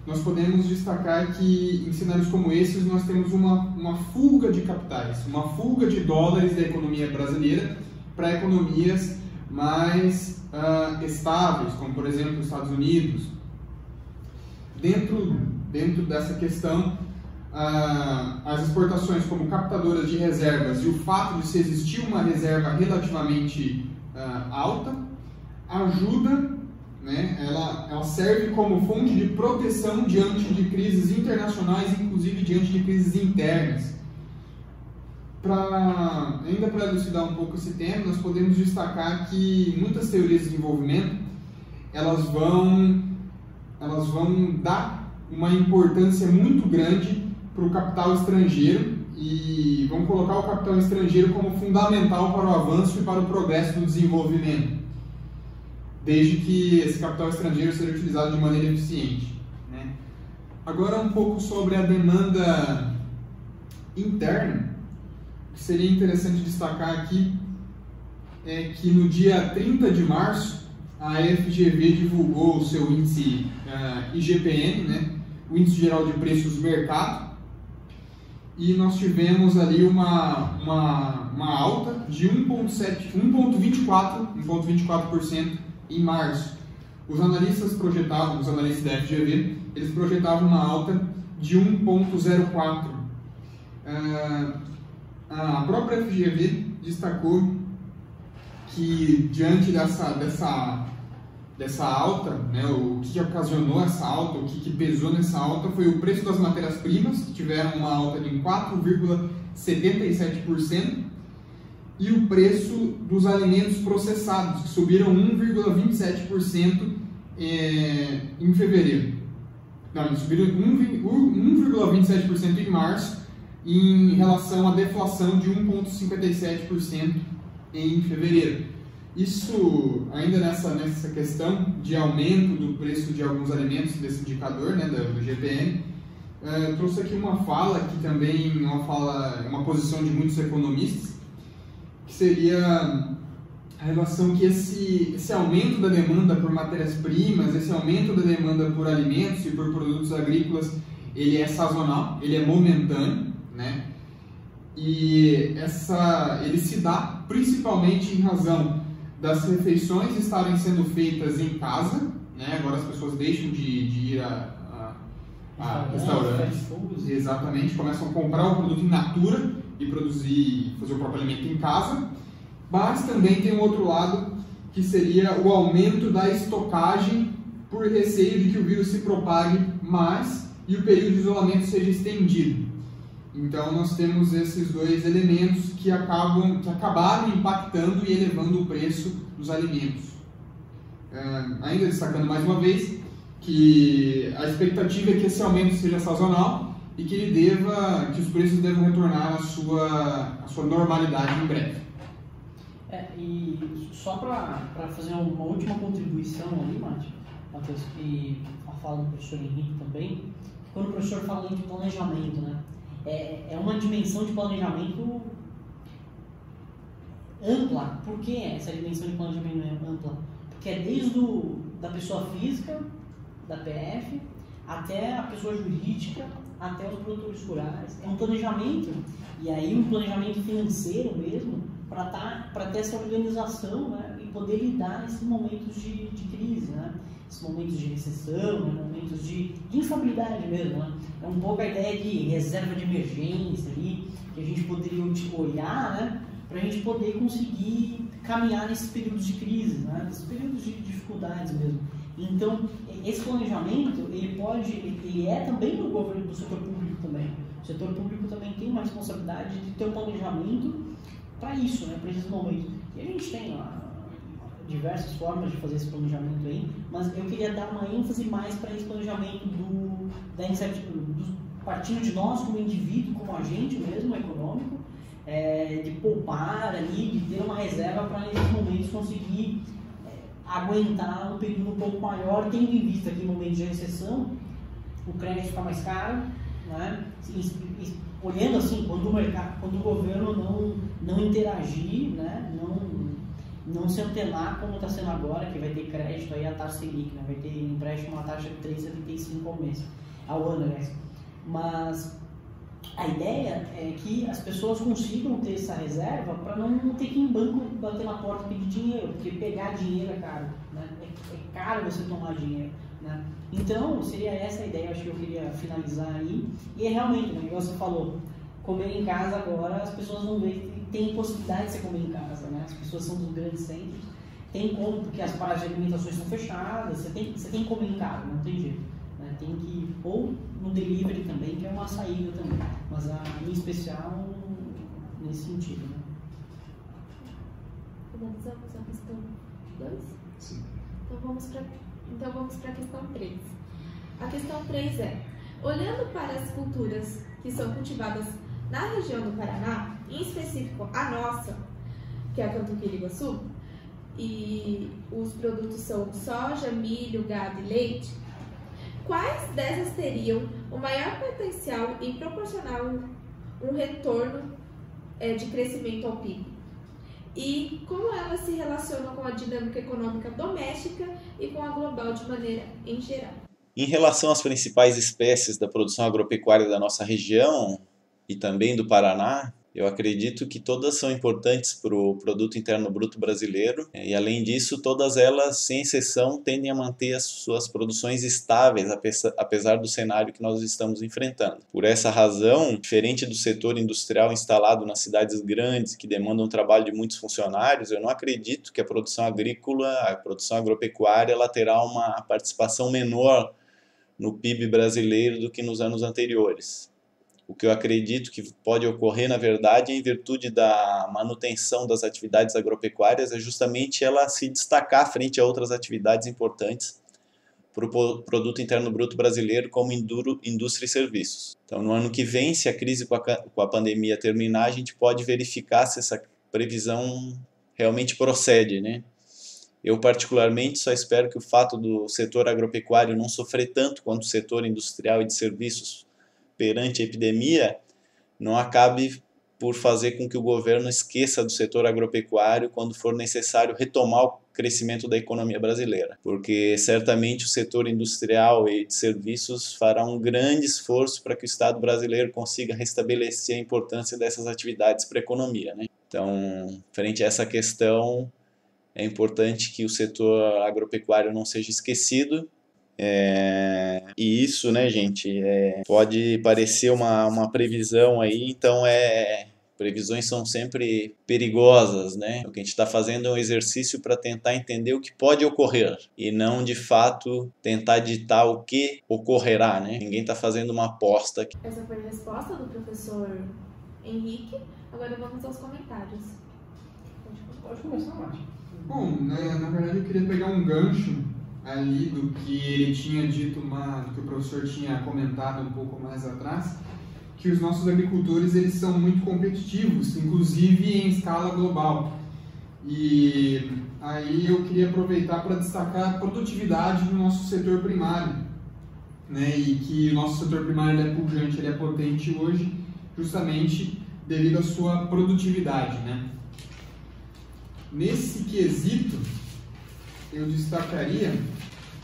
nós podemos destacar que em cenários como esses nós temos uma, uma fuga de capitais, uma fuga de dólares da economia brasileira para economias mais uh, estáveis, como por exemplo os Estados Unidos. Dentro, dentro dessa questão, uh, as exportações como captadoras de reservas e o fato de se existir uma reserva relativamente uh, alta ajuda né? Ela, ela serve como fonte de proteção diante de crises internacionais, inclusive diante de crises internas. Pra, ainda para elucidar um pouco esse tema, nós podemos destacar que muitas teorias de desenvolvimento elas vão, elas vão dar uma importância muito grande para o capital estrangeiro e vão colocar o capital estrangeiro como fundamental para o avanço e para o progresso do desenvolvimento desde que esse capital estrangeiro seja utilizado de maneira eficiente. Né? Agora um pouco sobre a demanda interna, o que seria interessante destacar aqui é que no dia 30 de março a FGV divulgou o seu índice uh, IGPM, né? o Índice Geral de Preços do Mercado, e nós tivemos ali uma, uma, uma alta de 1,24%, 1,24% em março. Os analistas projetavam, os analistas da FGV, eles projetavam uma alta de 1,04. Ah, a própria FGV destacou que diante dessa, dessa, dessa alta, né, o que ocasionou essa alta, o que, que pesou nessa alta foi o preço das matérias-primas, que tiveram uma alta de 4,77%, e o preço dos alimentos processados, que subiram 1,27% é, em fevereiro. Não, subiram 1,27% em março, em relação à deflação de 1,57% em fevereiro. Isso, ainda nessa, nessa questão de aumento do preço de alguns alimentos, desse indicador, né, do GPM, é, trouxe aqui uma fala que também é uma fala, uma posição de muitos economistas, que seria a relação que esse, esse aumento da demanda por matérias-primas, esse aumento da demanda por alimentos e por produtos agrícolas, ele é sazonal, ele é momentâneo, né? E essa, ele se dá principalmente em razão das refeições estarem sendo feitas em casa, né? Agora as pessoas deixam de, de ir a, a, a restaurantes, exatamente, começam a comprar o produto in natura e produzir, fazer o próprio alimento em casa, mas também tem um outro lado que seria o aumento da estocagem por receio de que o vírus se propague mais e o período de isolamento seja estendido. Então nós temos esses dois elementos que acabam que acabaram impactando e elevando o preço dos alimentos. Uh, ainda destacando mais uma vez que a expectativa é que esse aumento seja sazonal e que ele deva, que os preços devam retornar à sua, à sua normalidade em breve. É, e só para fazer uma última contribuição ali, Matheus, e a fala do professor Henrique também, quando o professor fala de planejamento, né, é, é uma dimensão de planejamento ampla. Por que essa dimensão de planejamento é ampla? Porque é desde do, da pessoa física, da PF, até a pessoa jurídica, até os produtores rurais. É um planejamento, e aí um planejamento financeiro mesmo, para tá, ter essa organização né, e poder lidar nesses momentos de, de crise, né? esses momentos de recessão, né, momentos de, de instabilidade mesmo. Né? É um pouco a ideia de reserva de emergência ali, que a gente poderia olhar né, para a gente poder conseguir caminhar nesses períodos de crise, né? nesses períodos de dificuldades mesmo. Então, esse planejamento, ele pode, ele é também do governo, do setor público também. O setor público também tem uma responsabilidade de ter um planejamento para isso, né, para esses momentos. E a gente tem lá diversas formas de fazer esse planejamento aí, mas eu queria dar uma ênfase mais para esse planejamento do, da incertidão, partindo de nós como indivíduo, como agente mesmo econômico, é, de poupar ali, de ter uma reserva para nesses momentos conseguir aguentar um período um pouco maior, tendo em vista que em momentos de recessão o crédito fica mais caro, né? olhando assim, quando o, mercado, quando o governo não, não interagir, né? não, não se antenar como está sendo agora, que vai ter crédito aí a taxa Selic, né? vai ter empréstimo a taxa de 3,75 ao mês, ao ano, aliás. Mas a ideia é que as pessoas consigam ter essa reserva para não ter que ir em banco bater na porta e pedir dinheiro, porque pegar dinheiro é caro, né? é, é caro você tomar dinheiro. Né? Então, seria essa a ideia, acho que eu queria finalizar aí. E é realmente, né, igual você falou, comer em casa agora, as pessoas vão ver que tem possibilidade de você comer em casa, né? As pessoas são dos grandes centros, tem como, porque as paradas de alimentação estão fechadas, você tem, você tem que comer em casa, não tem jeito. Né? Tem que, ou no delivery também, que é uma saída também, mas a, em especial nesse sentido. Né? Finalizamos a questão 2? Sim. Então vamos para então vamos para a questão 3. A questão 3 é: olhando para as culturas que são cultivadas na região do Paraná, em específico a nossa, que é a Cantuquira-Iguaçu, e os produtos são soja, milho, gado e leite, quais dessas teriam o maior potencial em proporcionar um, um retorno é, de crescimento ao PIB? E como elas se relacionam com a dinâmica econômica doméstica e com a global de maneira em geral? Em relação às principais espécies da produção agropecuária da nossa região e também do Paraná, eu acredito que todas são importantes para o produto interno bruto brasileiro e além disso todas elas sem exceção tendem a manter as suas produções estáveis apesar do cenário que nós estamos enfrentando. Por essa razão, diferente do setor industrial instalado nas cidades grandes que demandam um trabalho de muitos funcionários, eu não acredito que a produção agrícola, a produção agropecuária, ela terá uma participação menor no PIB brasileiro do que nos anos anteriores. O que eu acredito que pode ocorrer, na verdade, em virtude da manutenção das atividades agropecuárias, é justamente ela se destacar frente a outras atividades importantes para o produto interno bruto brasileiro, como indústria e serviços. Então, no ano que vem, se a crise com a, com a pandemia terminar, a gente pode verificar se essa previsão realmente procede, né? Eu, particularmente, só espero que o fato do setor agropecuário não sofrer tanto quanto o setor industrial e de serviços perante a epidemia não acabe por fazer com que o governo esqueça do setor agropecuário quando for necessário retomar o crescimento da economia brasileira, porque certamente o setor industrial e de serviços fará um grande esforço para que o Estado brasileiro consiga restabelecer a importância dessas atividades para a economia. Né? Então, frente a essa questão, é importante que o setor agropecuário não seja esquecido é, e isso, né, gente, é, pode parecer uma, uma previsão aí, então é. Previsões são sempre perigosas, né? O que a gente está fazendo é um exercício para tentar entender o que pode ocorrer e não, de fato, tentar ditar o que ocorrerá, né? Ninguém está fazendo uma aposta aqui. Essa foi a resposta do professor Henrique. Agora vamos aos comentários. Pode começar, Márcio. Bom, né, na verdade eu queria pegar um gancho ali do que ele tinha dito, uma, do que o professor tinha comentado um pouco mais atrás, que os nossos agricultores eles são muito competitivos, inclusive em escala global. E aí eu queria aproveitar para destacar a produtividade do nosso setor primário, né? E que o nosso setor primário é pujante, ele é potente hoje, justamente devido à sua produtividade, né? Nesse quesito, eu destacaria,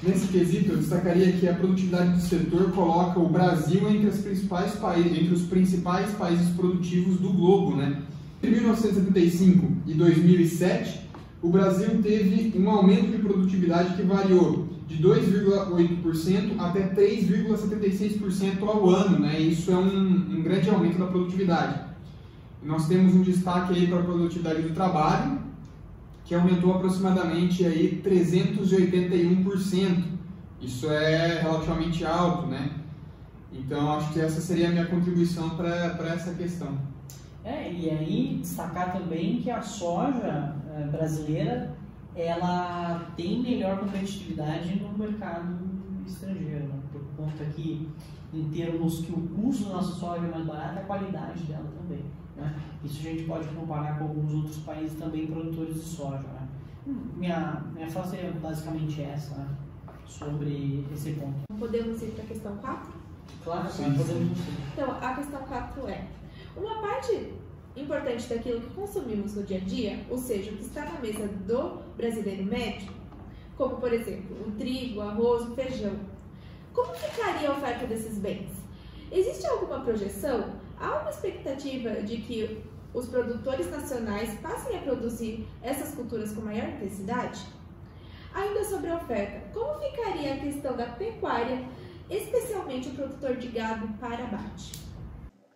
nesse quesito, eu destacaria que a produtividade do setor coloca o Brasil entre, as principais entre os principais países produtivos do globo. Né? Entre 1975 e 2007, o Brasil teve um aumento de produtividade que variou de 2,8% até 3,76% ao ano. Né? Isso é um, um grande aumento da produtividade. Nós temos um destaque aí para a produtividade do trabalho, que aumentou aproximadamente aí 381%. Isso é relativamente alto, né? Então, acho que essa seria a minha contribuição para essa questão. É, e aí destacar também que a soja é, brasileira ela tem melhor competitividade no mercado estrangeiro, né? por conta que em termos que o custo da nossa soja é mais barato, a qualidade dela também. Né? Isso a gente pode comparar com alguns outros países também produtores de soja. Né? Minha, minha frase é basicamente essa, né? sobre esse ponto. Podemos ir para a questão 4? Claro, sim, podemos. Então, a questão 4 é: uma parte importante daquilo que consumimos no dia a dia, ou seja, o que está na mesa do brasileiro médio, como por exemplo o trigo, o arroz, o feijão, como ficaria a oferta desses bens? Existe alguma projeção? Há uma expectativa de que os produtores nacionais passem a produzir essas culturas com maior intensidade? Ainda sobre a oferta, como ficaria a questão da pecuária, especialmente o produtor de gado para abate?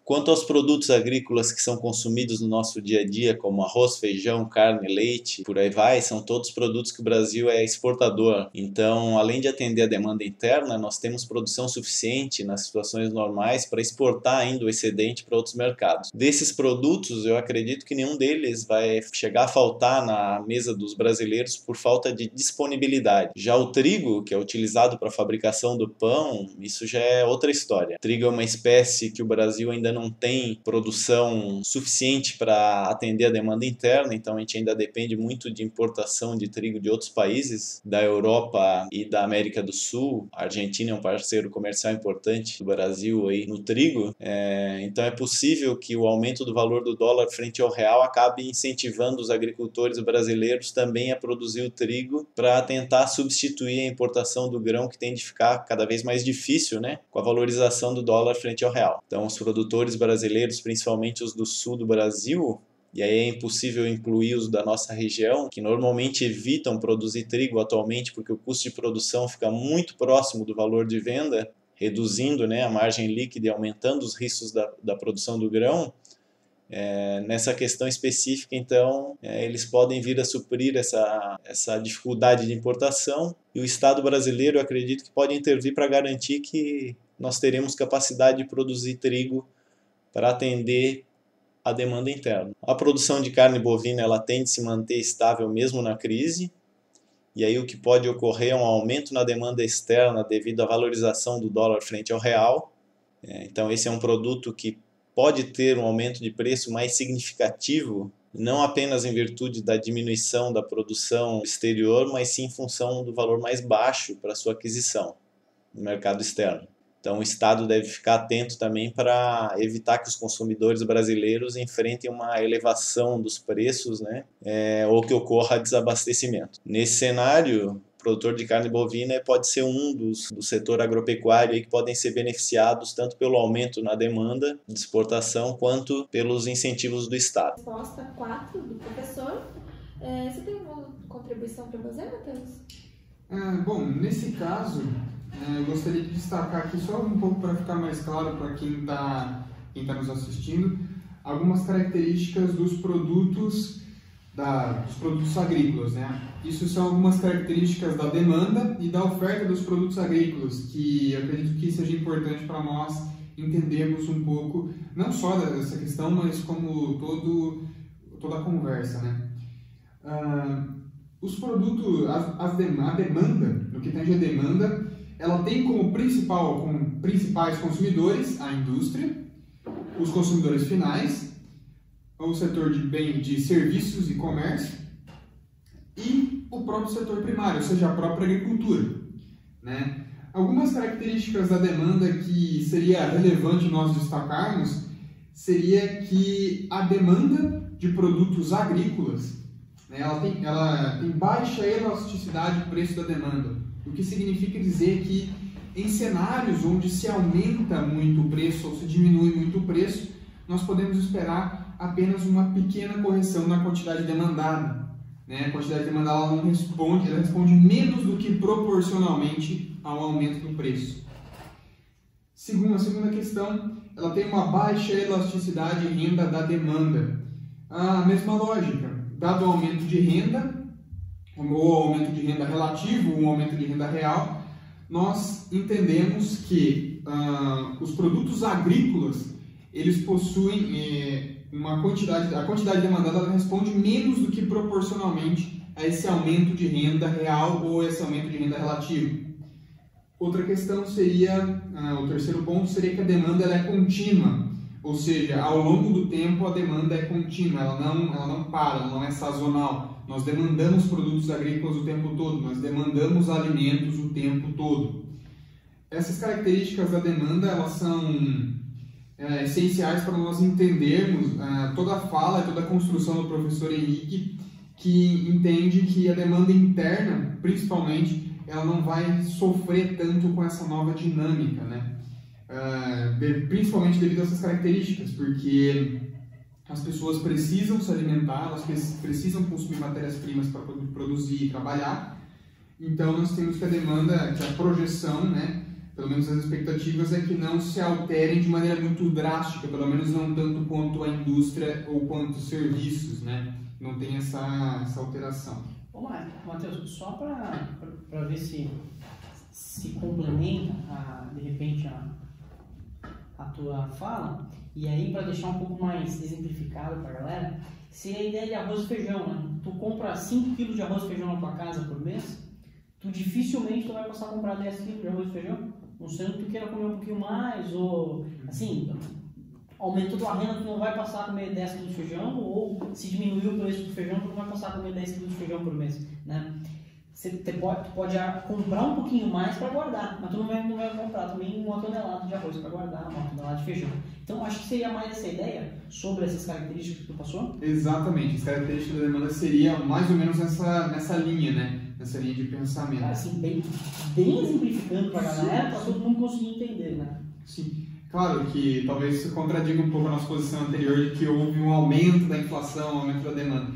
Quanto aos produtos agrícolas que são consumidos no nosso dia a dia, como arroz, feijão, carne, leite, por aí vai, são todos produtos que o Brasil é exportador. Então, além de atender a demanda interna, nós temos produção suficiente nas situações normais para exportar ainda o excedente para outros mercados. Desses produtos, eu acredito que nenhum deles vai chegar a faltar na mesa dos brasileiros por falta de disponibilidade. Já o trigo, que é utilizado para a fabricação do pão, isso já é outra história. O trigo é uma espécie que o Brasil ainda não não tem produção suficiente para atender a demanda interna, então a gente ainda depende muito de importação de trigo de outros países, da Europa e da América do Sul. A Argentina é um parceiro comercial importante do Brasil aí no trigo, é, então é possível que o aumento do valor do dólar frente ao real acabe incentivando os agricultores brasileiros também a produzir o trigo para tentar substituir a importação do grão que tem de ficar cada vez mais difícil, né, com a valorização do dólar frente ao real. Então os produtores produtores brasileiros, principalmente os do sul do Brasil, e aí é impossível incluir os da nossa região, que normalmente evitam produzir trigo atualmente porque o custo de produção fica muito próximo do valor de venda, reduzindo né, a margem líquida e aumentando os riscos da, da produção do grão. É, nessa questão específica, então, é, eles podem vir a suprir essa, essa dificuldade de importação e o Estado brasileiro, acredito que pode intervir para garantir que nós teremos capacidade de produzir trigo para atender a demanda interna. A produção de carne bovina ela tende a se manter estável mesmo na crise, e aí o que pode ocorrer é um aumento na demanda externa devido à valorização do dólar frente ao real. É, então esse é um produto que pode ter um aumento de preço mais significativo, não apenas em virtude da diminuição da produção exterior, mas sim em função do valor mais baixo para sua aquisição no mercado externo. Então, o Estado deve ficar atento também para evitar que os consumidores brasileiros enfrentem uma elevação dos preços, né, é, ou que ocorra desabastecimento. Nesse cenário, o produtor de carne bovina pode ser um dos do setor agropecuário aí que podem ser beneficiados tanto pelo aumento na demanda de exportação quanto pelos incentivos do Estado. Resposta 4 do professor. É, você tem uma contribuição para fazer, Matheus? Ah, bom, nesse caso, eu gostaria de destacar aqui só um pouco para ficar mais claro para quem está quem tá nos assistindo, algumas características dos produtos da, dos produtos agrícolas, né? Isso são algumas características da demanda e da oferta dos produtos agrícolas, que eu acredito que seja importante para nós entendermos um pouco, não só dessa questão, mas como todo, toda a conversa, né? Ah, os produtos, as, as, a demanda, no que tange a demanda, ela tem como principal, como principais consumidores a indústria, os consumidores finais, o setor de bem de serviços e comércio e o próprio setor primário, ou seja, a própria agricultura, né? Algumas características da demanda que seria relevante nós destacarmos seria que a demanda de produtos agrícolas né, ela, tem, ela tem baixa elasticidade do preço da demanda o que significa dizer que em cenários onde se aumenta muito o preço ou se diminui muito o preço, nós podemos esperar apenas uma pequena correção na quantidade demandada. Né? A quantidade demandada ela não responde, ela responde menos do que proporcionalmente ao aumento do preço. Segundo, a segunda questão, ela tem uma baixa elasticidade em renda da demanda. A mesma lógica, dado o aumento de renda, ou aumento de renda relativo, ou aumento de renda real, nós entendemos que ah, os produtos agrícolas eles possuem eh, uma quantidade, a quantidade demandada responde menos do que proporcionalmente a esse aumento de renda real ou esse aumento de renda relativo. Outra questão seria, ah, o terceiro ponto seria que a demanda é contínua, ou seja, ao longo do tempo a demanda é contínua, ela não, ela não para, ela não é sazonal. Nós demandamos produtos agrícolas o tempo todo, nós demandamos alimentos o tempo todo. Essas características da demanda elas são é, essenciais para nós entendermos é, toda a fala, toda a construção do professor Henrique, que entende que a demanda interna, principalmente, ela não vai sofrer tanto com essa nova dinâmica, né? Uh, principalmente devido a essas características, porque as pessoas precisam se alimentar, elas precisam consumir matérias-primas para produzir e trabalhar. Então nós temos que a demanda, que a projeção, né, pelo menos as expectativas é que não se alterem de maneira muito drástica, pelo menos não tanto quanto a indústria ou quanto os serviços, né? Não tem essa, essa alteração. Vamos lá, Matheus, só para ver se se complementa, a, de repente, a, a tua fala, e aí para deixar um pouco mais exemplificado para a galera, se a ideia de arroz e feijão, né? Tu compra 5 kg de arroz e feijão na tua casa por mês, tu dificilmente tu vai passar a comprar 10 kg de arroz e feijão, não sendo que tu queira comer um pouquinho mais, ou assim, aumentou a renda, tu não vai passar a comer 10 kg de feijão, ou se diminuiu o preço do feijão, tu não vai passar a comer 10 kg de feijão por mês, né? Você pode, pode comprar um pouquinho mais para guardar, mas tu não vai, não vai comprar também uma tonelada de arroz para guardar, uma tonelada de feijão. Então, acho que seria mais essa ideia sobre essas características que tu passou? Exatamente, as características da demanda seriam mais ou menos nessa, nessa linha, né? Nessa linha de pensamento. Cara, assim, bem, bem exemplificando para a galera, para todo mundo conseguir entender, né? Sim. Claro que talvez isso contradiga um pouco a nossa posição anterior de que houve um aumento da inflação, um aumento da demanda.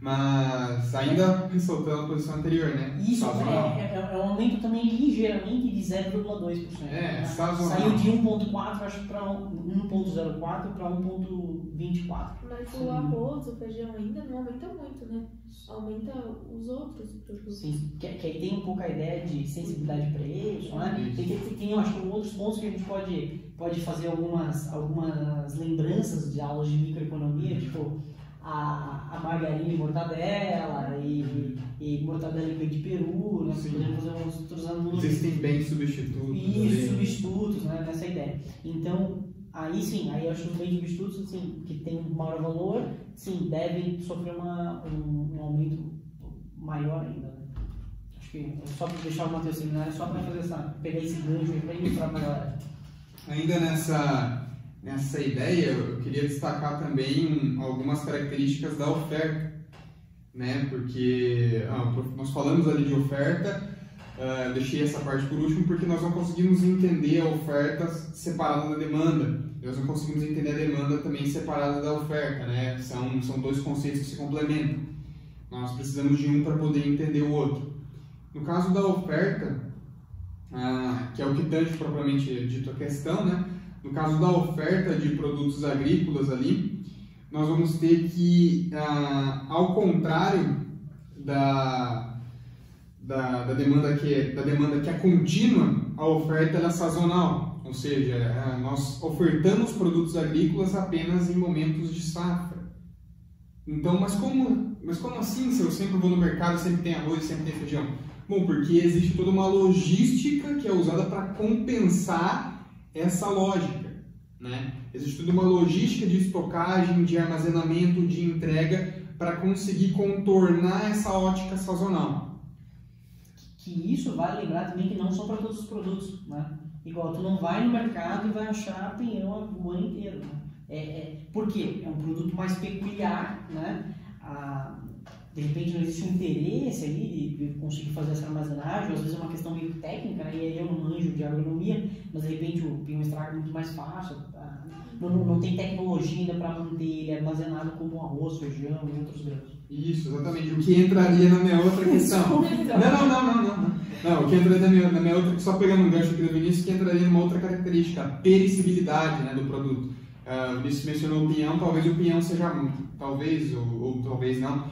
Mas ainda ressaltando a posição anterior, né? Isso, é, é, é, um aumento também ligeiramente de 0,2%. É, né? Saiu de 1,4 acho para 1,04 para 1,24. Mas o arroz, o feijão ainda não aumenta muito, né? Aumenta os outros produtos. Sim, que, que aí tem um pouco a ideia de sensibilidade para preço, né? Tem, tem, tem, acho outros pontos que a gente pode, pode fazer algumas, algumas lembranças de aulas de microeconomia, tipo a, a margarina e mortadela e, e mortadela e de peru, né? Podemos fazer uns outros. Existem bem substitutos. Isso, substitutos, né? Nessa ideia. Então, aí sim, aí eu acho que os bens substitutos, assim, que tem um maior valor, sim, devem sofrer uma, um, um aumento maior ainda. Né? Acho que é só para deixar o Matheus terminar, é só para fazer essa, pegar esse gancho aí para ilustrar para a galera. Ainda nessa nessa ideia, eu queria destacar também algumas características da oferta, né? Porque ah, nós falamos ali de oferta, uh, deixei essa parte por último porque nós não conseguimos entender a oferta separada da demanda. Nós não conseguimos entender a demanda também separada da oferta, né? São, são dois conceitos que se complementam. Nós precisamos de um para poder entender o outro. No caso da oferta, uh, que é o que tange propriamente dito a questão, né? No caso da oferta de produtos agrícolas ali, nós vamos ter que, ah, ao contrário da, da, da, demanda que é, da demanda que é contínua, a oferta é sazonal, ou seja, ah, nós ofertamos produtos agrícolas apenas em momentos de safra. Então, mas como, mas como assim se eu sempre vou no mercado, sempre tem arroz, sempre tem feijão? Bom, porque existe toda uma logística que é usada para compensar essa lógica. Né? Existe toda uma logística de estocagem, de armazenamento, de entrega para conseguir contornar essa ótica sazonal. Que isso vale lembrar também que não são para todos os produtos. Né? Igual, tu não vai no mercado e vai achar pinhão o ano inteiro. Né? É, é, por quê? É um produto mais peculiar, né? De repente não existe um interesse ali de, conseguir fazer essa armazenagem, às vezes é uma questão meio técnica, né? e aí eu não manjo de agronomia, mas de repente o pinhão estraga muito mais fácil, tá? não, não, não, tem tecnologia ainda para manter ele armazenado como arroz, feijão e outros grãos. Isso, exatamente, o que entraria na minha outra questão. não, não, não, não, não. Não, o que entra na minha, na minha outra, só pegando um gancho aqui do Vinícius, que entraria numa outra característica, a perecibilidade né, do produto. Uh, o Vinícius mencionou o pinhão, talvez o pinhão seja, talvez, ou, ou talvez não,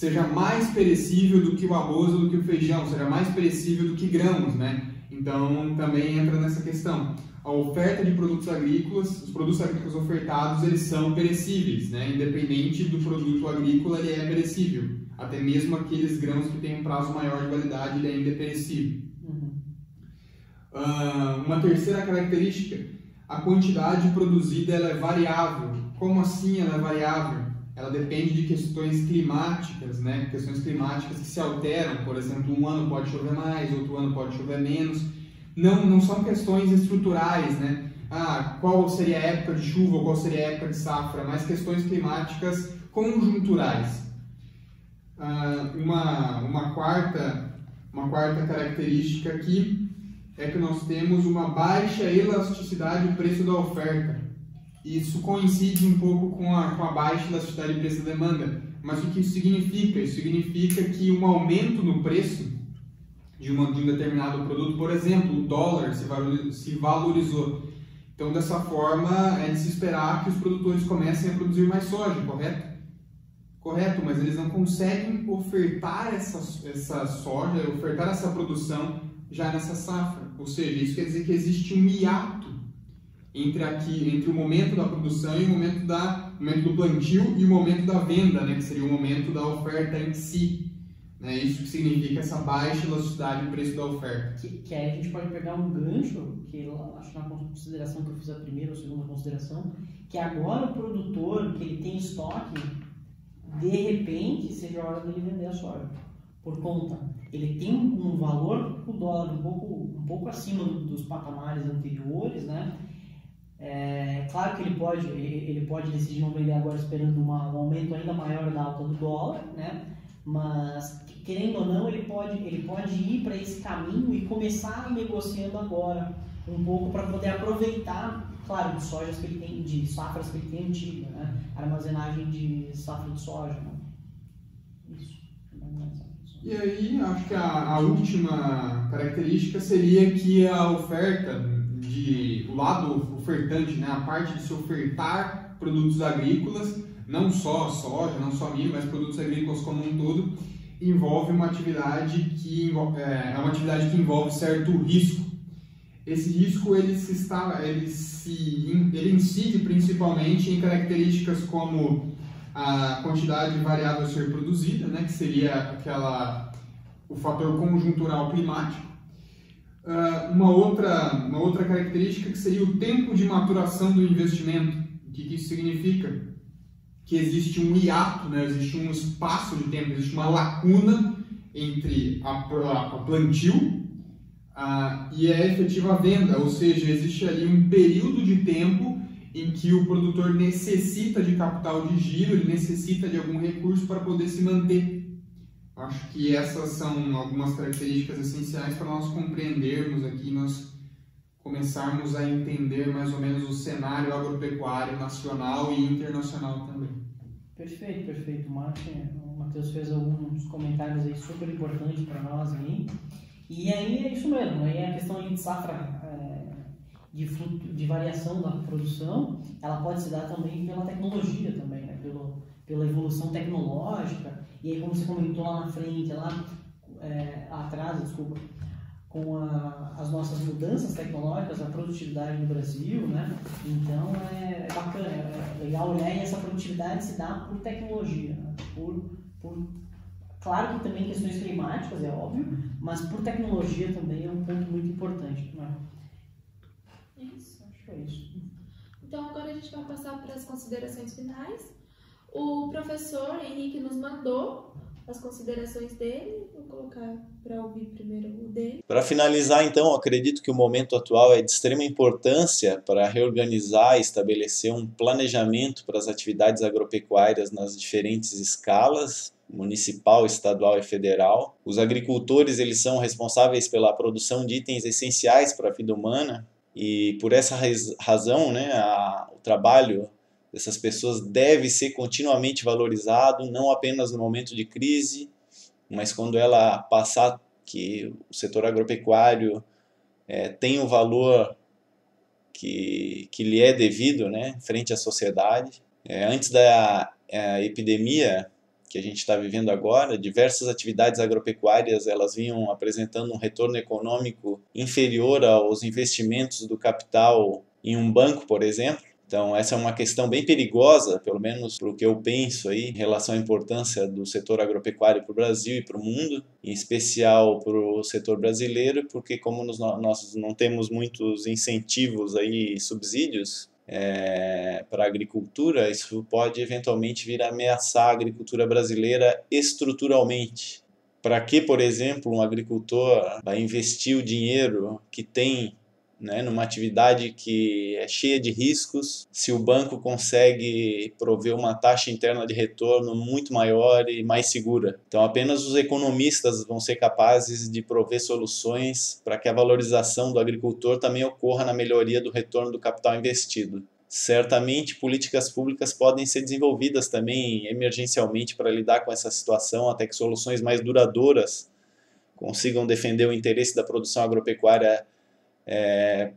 seja mais perecível do que o arroz ou do que o feijão, seja mais perecível do que grãos, né? Então, também entra nessa questão. A oferta de produtos agrícolas, os produtos agrícolas ofertados, eles são perecíveis, né? Independente do produto agrícola, ele é perecível. Até mesmo aqueles grãos que têm um prazo maior de validade, ele ainda é perecível. Uhum. Uh, uma terceira característica, a quantidade produzida ela é variável. Como assim ela é variável? Ela depende de questões climáticas, né? Questões climáticas que se alteram. Por exemplo, um ano pode chover mais, outro ano pode chover menos. Não, não são questões estruturais, né? Ah, qual seria a época de chuva qual seria a época de safra, mas questões climáticas conjunturais. Ah, uma, uma, quarta, uma quarta característica aqui é que nós temos uma baixa elasticidade do preço da oferta. Isso coincide um pouco com a, com a baixa elasticidade do preço da demanda. Mas o que isso significa? Isso significa que um aumento no preço de, uma, de um determinado produto, por exemplo, o dólar se valorizou. Então, dessa forma, é de se esperar que os produtores comecem a produzir mais soja, correto? Correto, mas eles não conseguem ofertar essa, essa soja, ofertar essa produção já nessa safra. Ou seja, isso quer dizer que existe um hiato entre aqui, entre o momento da produção e o momento da momento do plantio e o momento da venda, né, que seria o momento da oferta em si. Né? Isso que significa essa baixa elasticidade do preço da oferta. Que, que aí a gente pode pegar um gancho, que eu acho na consideração que eu fiz a primeira ou segunda consideração, que agora o produtor que ele tem estoque de repente seja a hora dele vender a soja por conta. Ele tem um valor o dólar um pouco, um pouco acima dos patamares anteriores, né? É, claro que ele pode, ele pode decidir não vender agora esperando uma, um aumento ainda maior da alta do dólar, né? Mas querendo ou não, ele pode, ele pode ir para esse caminho e começar negociando agora um pouco para poder aproveitar claro, de sojas que ele tem, de safras que ele tem antiga, né? Armazenagem de safra de soja, né? Isso. E aí, acho que a, a, última característica seria que a oferta, de, o lado ofertante, né, a parte de se ofertar produtos agrícolas, não só soja, não só milho, mas produtos agrícolas como um todo, envolve uma atividade que é, é uma atividade que envolve certo risco esse risco ele se está ele se ele incide principalmente em características como a quantidade variável a ser produzida, né, que seria aquela o fator conjuntural climático. Uh, uma outra uma outra característica que seria o tempo de maturação do investimento. O que, que isso significa? Que existe um hiato, né, existe um espaço de tempo, existe uma lacuna entre a, a, a plantio ah, e é efetiva venda, ou seja, existe ali um período de tempo em que o produtor necessita de capital de giro, ele necessita de algum recurso para poder se manter. Acho que essas são algumas características essenciais para nós compreendermos aqui, nós começarmos a entender mais ou menos o cenário agropecuário nacional e internacional também. Perfeito, perfeito. O Matheus fez alguns comentários aí super importantes para nós aí. E aí é isso mesmo, aí a questão de safra é, de, de variação da produção, ela pode se dar também pela tecnologia também, né? Pela evolução tecnológica, e aí como você comentou lá na frente, lá é, atrás, desculpa, com a, as nossas mudanças tecnológicas, a produtividade no Brasil, né? Então é, é bacana, é, é legal olhar e essa produtividade se dá por tecnologia, né? por, por Claro que também questões climáticas, é óbvio, mas por tecnologia também é um ponto muito importante. Não é? Isso. Acho que é isso. Então agora a gente vai passar para as considerações finais. O professor Henrique nos mandou as considerações dele. Vou colocar para ouvir primeiro o dele. Para finalizar, então, acredito que o momento atual é de extrema importância para reorganizar e estabelecer um planejamento para as atividades agropecuárias nas diferentes escalas, municipal, estadual e federal. Os agricultores eles são responsáveis pela produção de itens essenciais para a vida humana e por essa razão, né, a, o trabalho dessas pessoas deve ser continuamente valorizado, não apenas no momento de crise, mas quando ela passar que o setor agropecuário é, tem o valor que, que lhe é devido né, frente à sociedade. É, antes da epidemia que a gente está vivendo agora, diversas atividades agropecuárias elas vinham apresentando um retorno econômico inferior aos investimentos do capital em um banco, por exemplo. Então, essa é uma questão bem perigosa, pelo menos para o que eu penso aí, em relação à importância do setor agropecuário para o Brasil e para o mundo, em especial para o setor brasileiro, porque como nós não temos muitos incentivos aí, subsídios, é, para a agricultura, isso pode eventualmente vir a ameaçar a agricultura brasileira estruturalmente. Para que, por exemplo, um agricultor vai investir o dinheiro que tem né, numa atividade que é cheia de riscos, se o banco consegue prover uma taxa interna de retorno muito maior e mais segura. Então, apenas os economistas vão ser capazes de prover soluções para que a valorização do agricultor também ocorra na melhoria do retorno do capital investido. Certamente, políticas públicas podem ser desenvolvidas também emergencialmente para lidar com essa situação, até que soluções mais duradouras consigam defender o interesse da produção agropecuária é,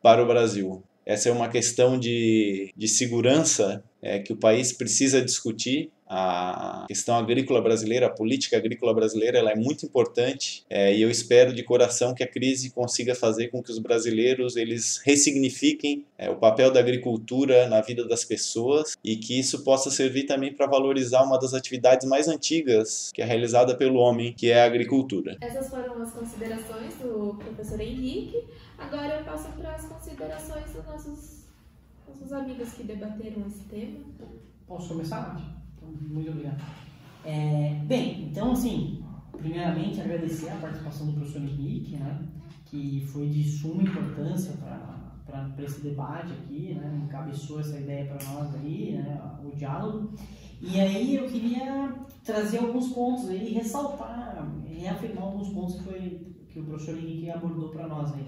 para o Brasil. Essa é uma questão de, de segurança é, que o país precisa discutir. A questão agrícola brasileira, a política agrícola brasileira, ela é muito importante é, e eu espero de coração que a crise consiga fazer com que os brasileiros eles ressignifiquem é, o papel da agricultura na vida das pessoas e que isso possa servir também para valorizar uma das atividades mais antigas que é realizada pelo homem, que é a agricultura. Essas foram as considerações do professor Henrique. Agora eu passo para as considerações dos nossos, nossos amigos que debateram esse tema. Posso começar, muito obrigado. É, bem, então, assim, primeiramente agradecer a participação do professor Henrique, né, que foi de suma importância para esse debate aqui, né, encabeçou essa ideia para nós aí, né, o diálogo. E aí eu queria trazer alguns pontos aí, ressaltar, reafirmar alguns pontos que, foi, que o professor Henrique abordou para nós aí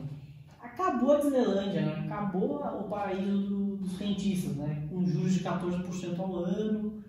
acabou a Disneylandia, né? acabou o paraíso do, dos cientistas, né? com juros de 14% ao ano,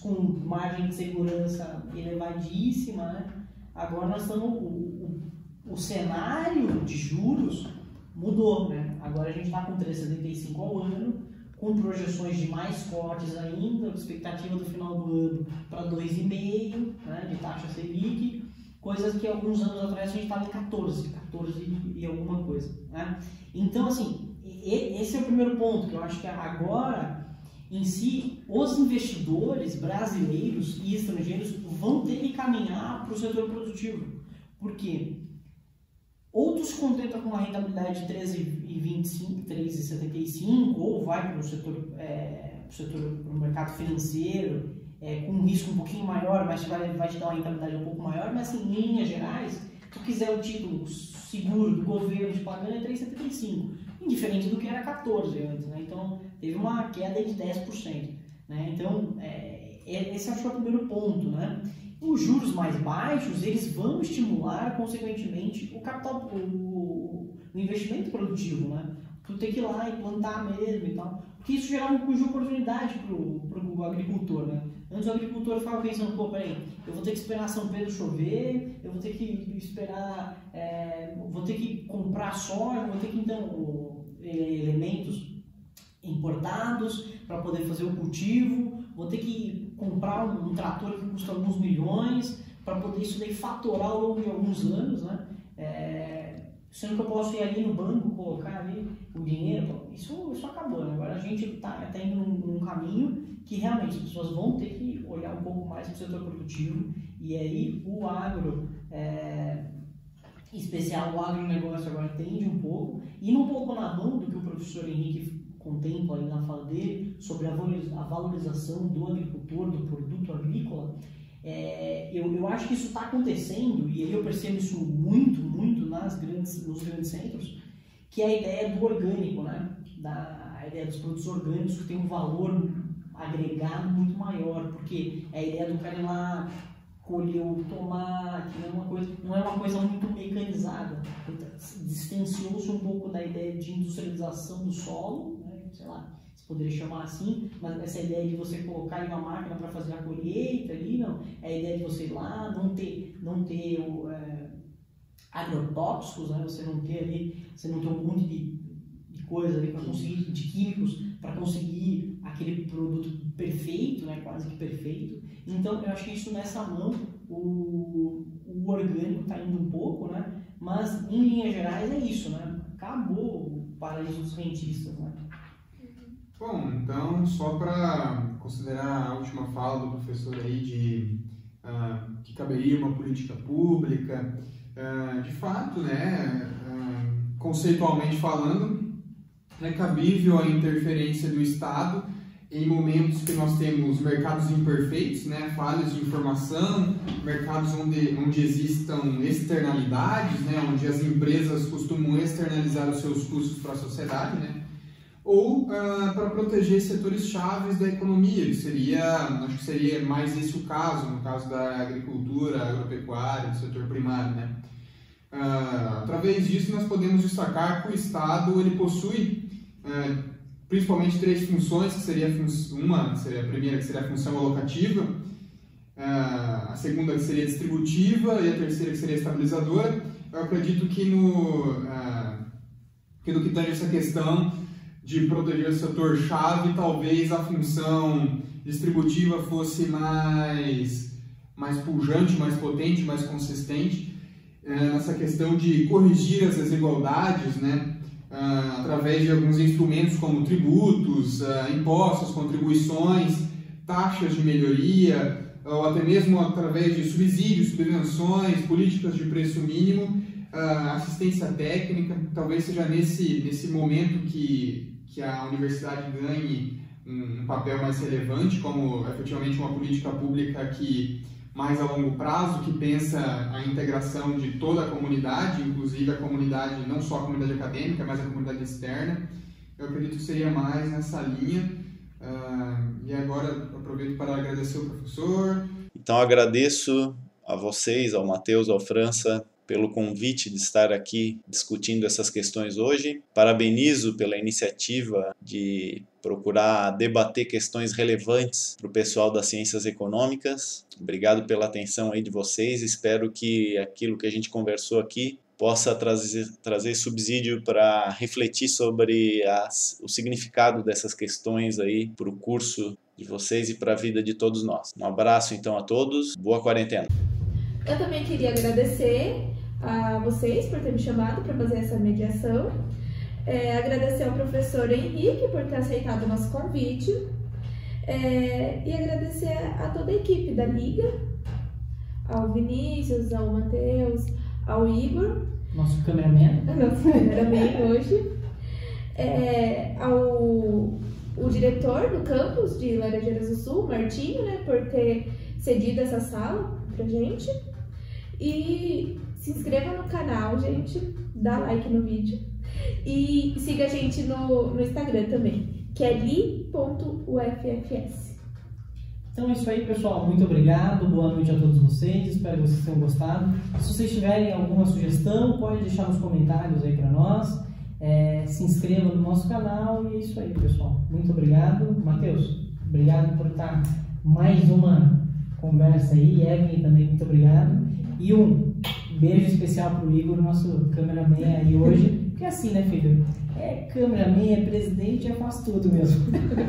com, margem de segurança elevadíssima. Né? Agora nós estamos. O, o, o cenário de juros mudou. Né? Agora a gente está com 3,75 ao ano, com projeções de mais cortes ainda, expectativa do final do ano para 2,5% né, de taxa Selic coisas que alguns anos atrás a gente estava em 14, 14 e alguma coisa. Né? Então, assim, esse é o primeiro ponto que eu acho que agora, em si, os investidores brasileiros e estrangeiros vão ter que caminhar para o setor produtivo. Por quê? Outros contentam com a rentabilidade de 13,25, 13,75, ou vai para o setor, é, setor, para o mercado financeiro é, com um risco um pouquinho maior, mas vai, vai te dar uma rentabilidade um pouco maior, mas assim, em linhas gerais, se tu quiser o título seguro do governo de pagando é 3,75, indiferente do que era 14 antes, né? Então teve uma queda de 10%. Né? Então, é, é, esse acho que é o primeiro ponto, né? Os juros mais baixos, eles vão estimular, consequentemente, o capital, o, o investimento produtivo, né? Tu tem que ir lá e plantar mesmo e tal. Porque isso gerava um custo de oportunidade para o agricultor, né? Antes o agricultor ficava pensando, pô, peraí, eu vou ter que esperar São Pedro chover, eu vou ter que esperar, é, vou ter que comprar soja, vou ter que, então, elementos importados para poder fazer o cultivo, vou ter que comprar um, um trator que custa alguns milhões para poder isso daí fatorar ao longo de alguns anos, né? É, sendo que eu posso ir ali no banco, colocar ali o dinheiro, isso, isso acabou, né? Agora a gente está tá indo num, num caminho que realmente as pessoas vão ter que olhar um pouco mais para o setor produtivo e aí o agro, é, especial o agronegócio agora entende um pouco, e um pouco na mão do que o professor Henrique contempla aí na fala dele sobre a valorização do agricultor, do produto agrícola, é, eu, eu acho que isso está acontecendo, e aí eu percebo isso muito, muito nas grandes, nos grandes centros, que é a ideia do orgânico, né? da, a ideia dos produtos orgânicos que tem um valor agregado muito maior, porque é a ideia do cara ir lá colher o tomate, não é uma coisa, não é uma coisa muito mecanizada. Distanciou-se um pouco da ideia de industrialização do solo, você poderia chamar assim, mas essa ideia de você colocar em uma máquina para fazer a colheita ali, não. É a ideia de você ir lá, não ter, não ter o, é, agrotóxicos, né? você não ter ali, você não ter um monte de, de coisa ali para conseguir, de químicos, para conseguir aquele produto perfeito, né? quase que perfeito. Então, eu acho que isso nessa mão, o, o orgânico está indo um pouco, né? mas em linhas gerais é isso, né? acabou o paraíso dos rentistas. Né? Bom, então, só para considerar a última fala do professor aí de uh, que caberia uma política pública, uh, de fato, né, uh, conceitualmente falando, é cabível a interferência do Estado em momentos que nós temos mercados imperfeitos, né, falhas de informação, mercados onde, onde existam externalidades, né, onde as empresas costumam externalizar os seus custos para a sociedade, né, ou uh, para proteger setores chaves da economia, seria, acho que seria mais esse o caso, no caso da agricultura, agropecuária, do setor primário, né. Uh, através disso nós podemos destacar que o Estado ele possui uh, principalmente três funções, que seria uma, que seria a primeira que seria a função alocativa, a segunda que seria distributiva e a terceira que seria estabilizadora. Eu acredito que no que no que tange essa questão de proteger o setor chave, talvez a função distributiva fosse mais, mais pujante, mais potente, mais consistente é, nessa questão de corrigir as desigualdades, né? Uh, através de alguns instrumentos como tributos, uh, impostos, contribuições, taxas de melhoria, ou até mesmo através de subsídios, subvenções, políticas de preço mínimo, uh, assistência técnica. Talvez seja nesse, nesse momento que que a universidade ganhe um, papel mais relevante, como efetivamente uma política pública que mais a longo prazo, que pensa a integração de toda a comunidade, inclusive a comunidade, não só a comunidade acadêmica, mas a comunidade externa. Eu acredito que seria mais nessa linha. Uh, e agora aproveito para agradecer o professor. Então agradeço a vocês, ao Matheus, ao França, pelo convite de estar aqui discutindo essas questões hoje. Parabenizo pela iniciativa de procurar debater questões relevantes para o pessoal das ciências econômicas. Obrigado pela atenção aí de vocês. Espero que aquilo que a gente conversou aqui possa trazer, trazer subsídio para refletir sobre as, o significado dessas questões aí para o curso de vocês e para a vida de todos nós. Um abraço então a todos. Boa quarentena. Eu também queria agradecer a vocês por ter me chamado para fazer essa mediação. É, agradecer ao professor Henrique por ter aceitado o nosso convite. É, e agradecer a toda a equipe da Liga, ao Vinícius, ao Matheus, ao Igor. Nosso cameraman. Nosso cameraman hoje. É, ao o diretor do campus de Laranjeiras do Sul, Martinho, né, por ter cedido essa sala pra gente. E se inscreva no canal, gente. Dá like no vídeo. E siga a gente no, no Instagram também, que é li.uffs. Então é isso aí, pessoal. Muito obrigado. Boa noite a todos vocês. Espero que vocês tenham gostado. Se vocês tiverem alguma sugestão, pode deixar nos comentários aí para nós. É, se inscreva no nosso canal e é isso aí, pessoal. Muito obrigado. Matheus, obrigado por estar mais uma conversa aí. Evelyn também, muito obrigado. E um beijo especial pro Igor, nosso cameraman aí hoje. Porque é assim, né, filho? É cameraman, é presidente, é faz tudo mesmo.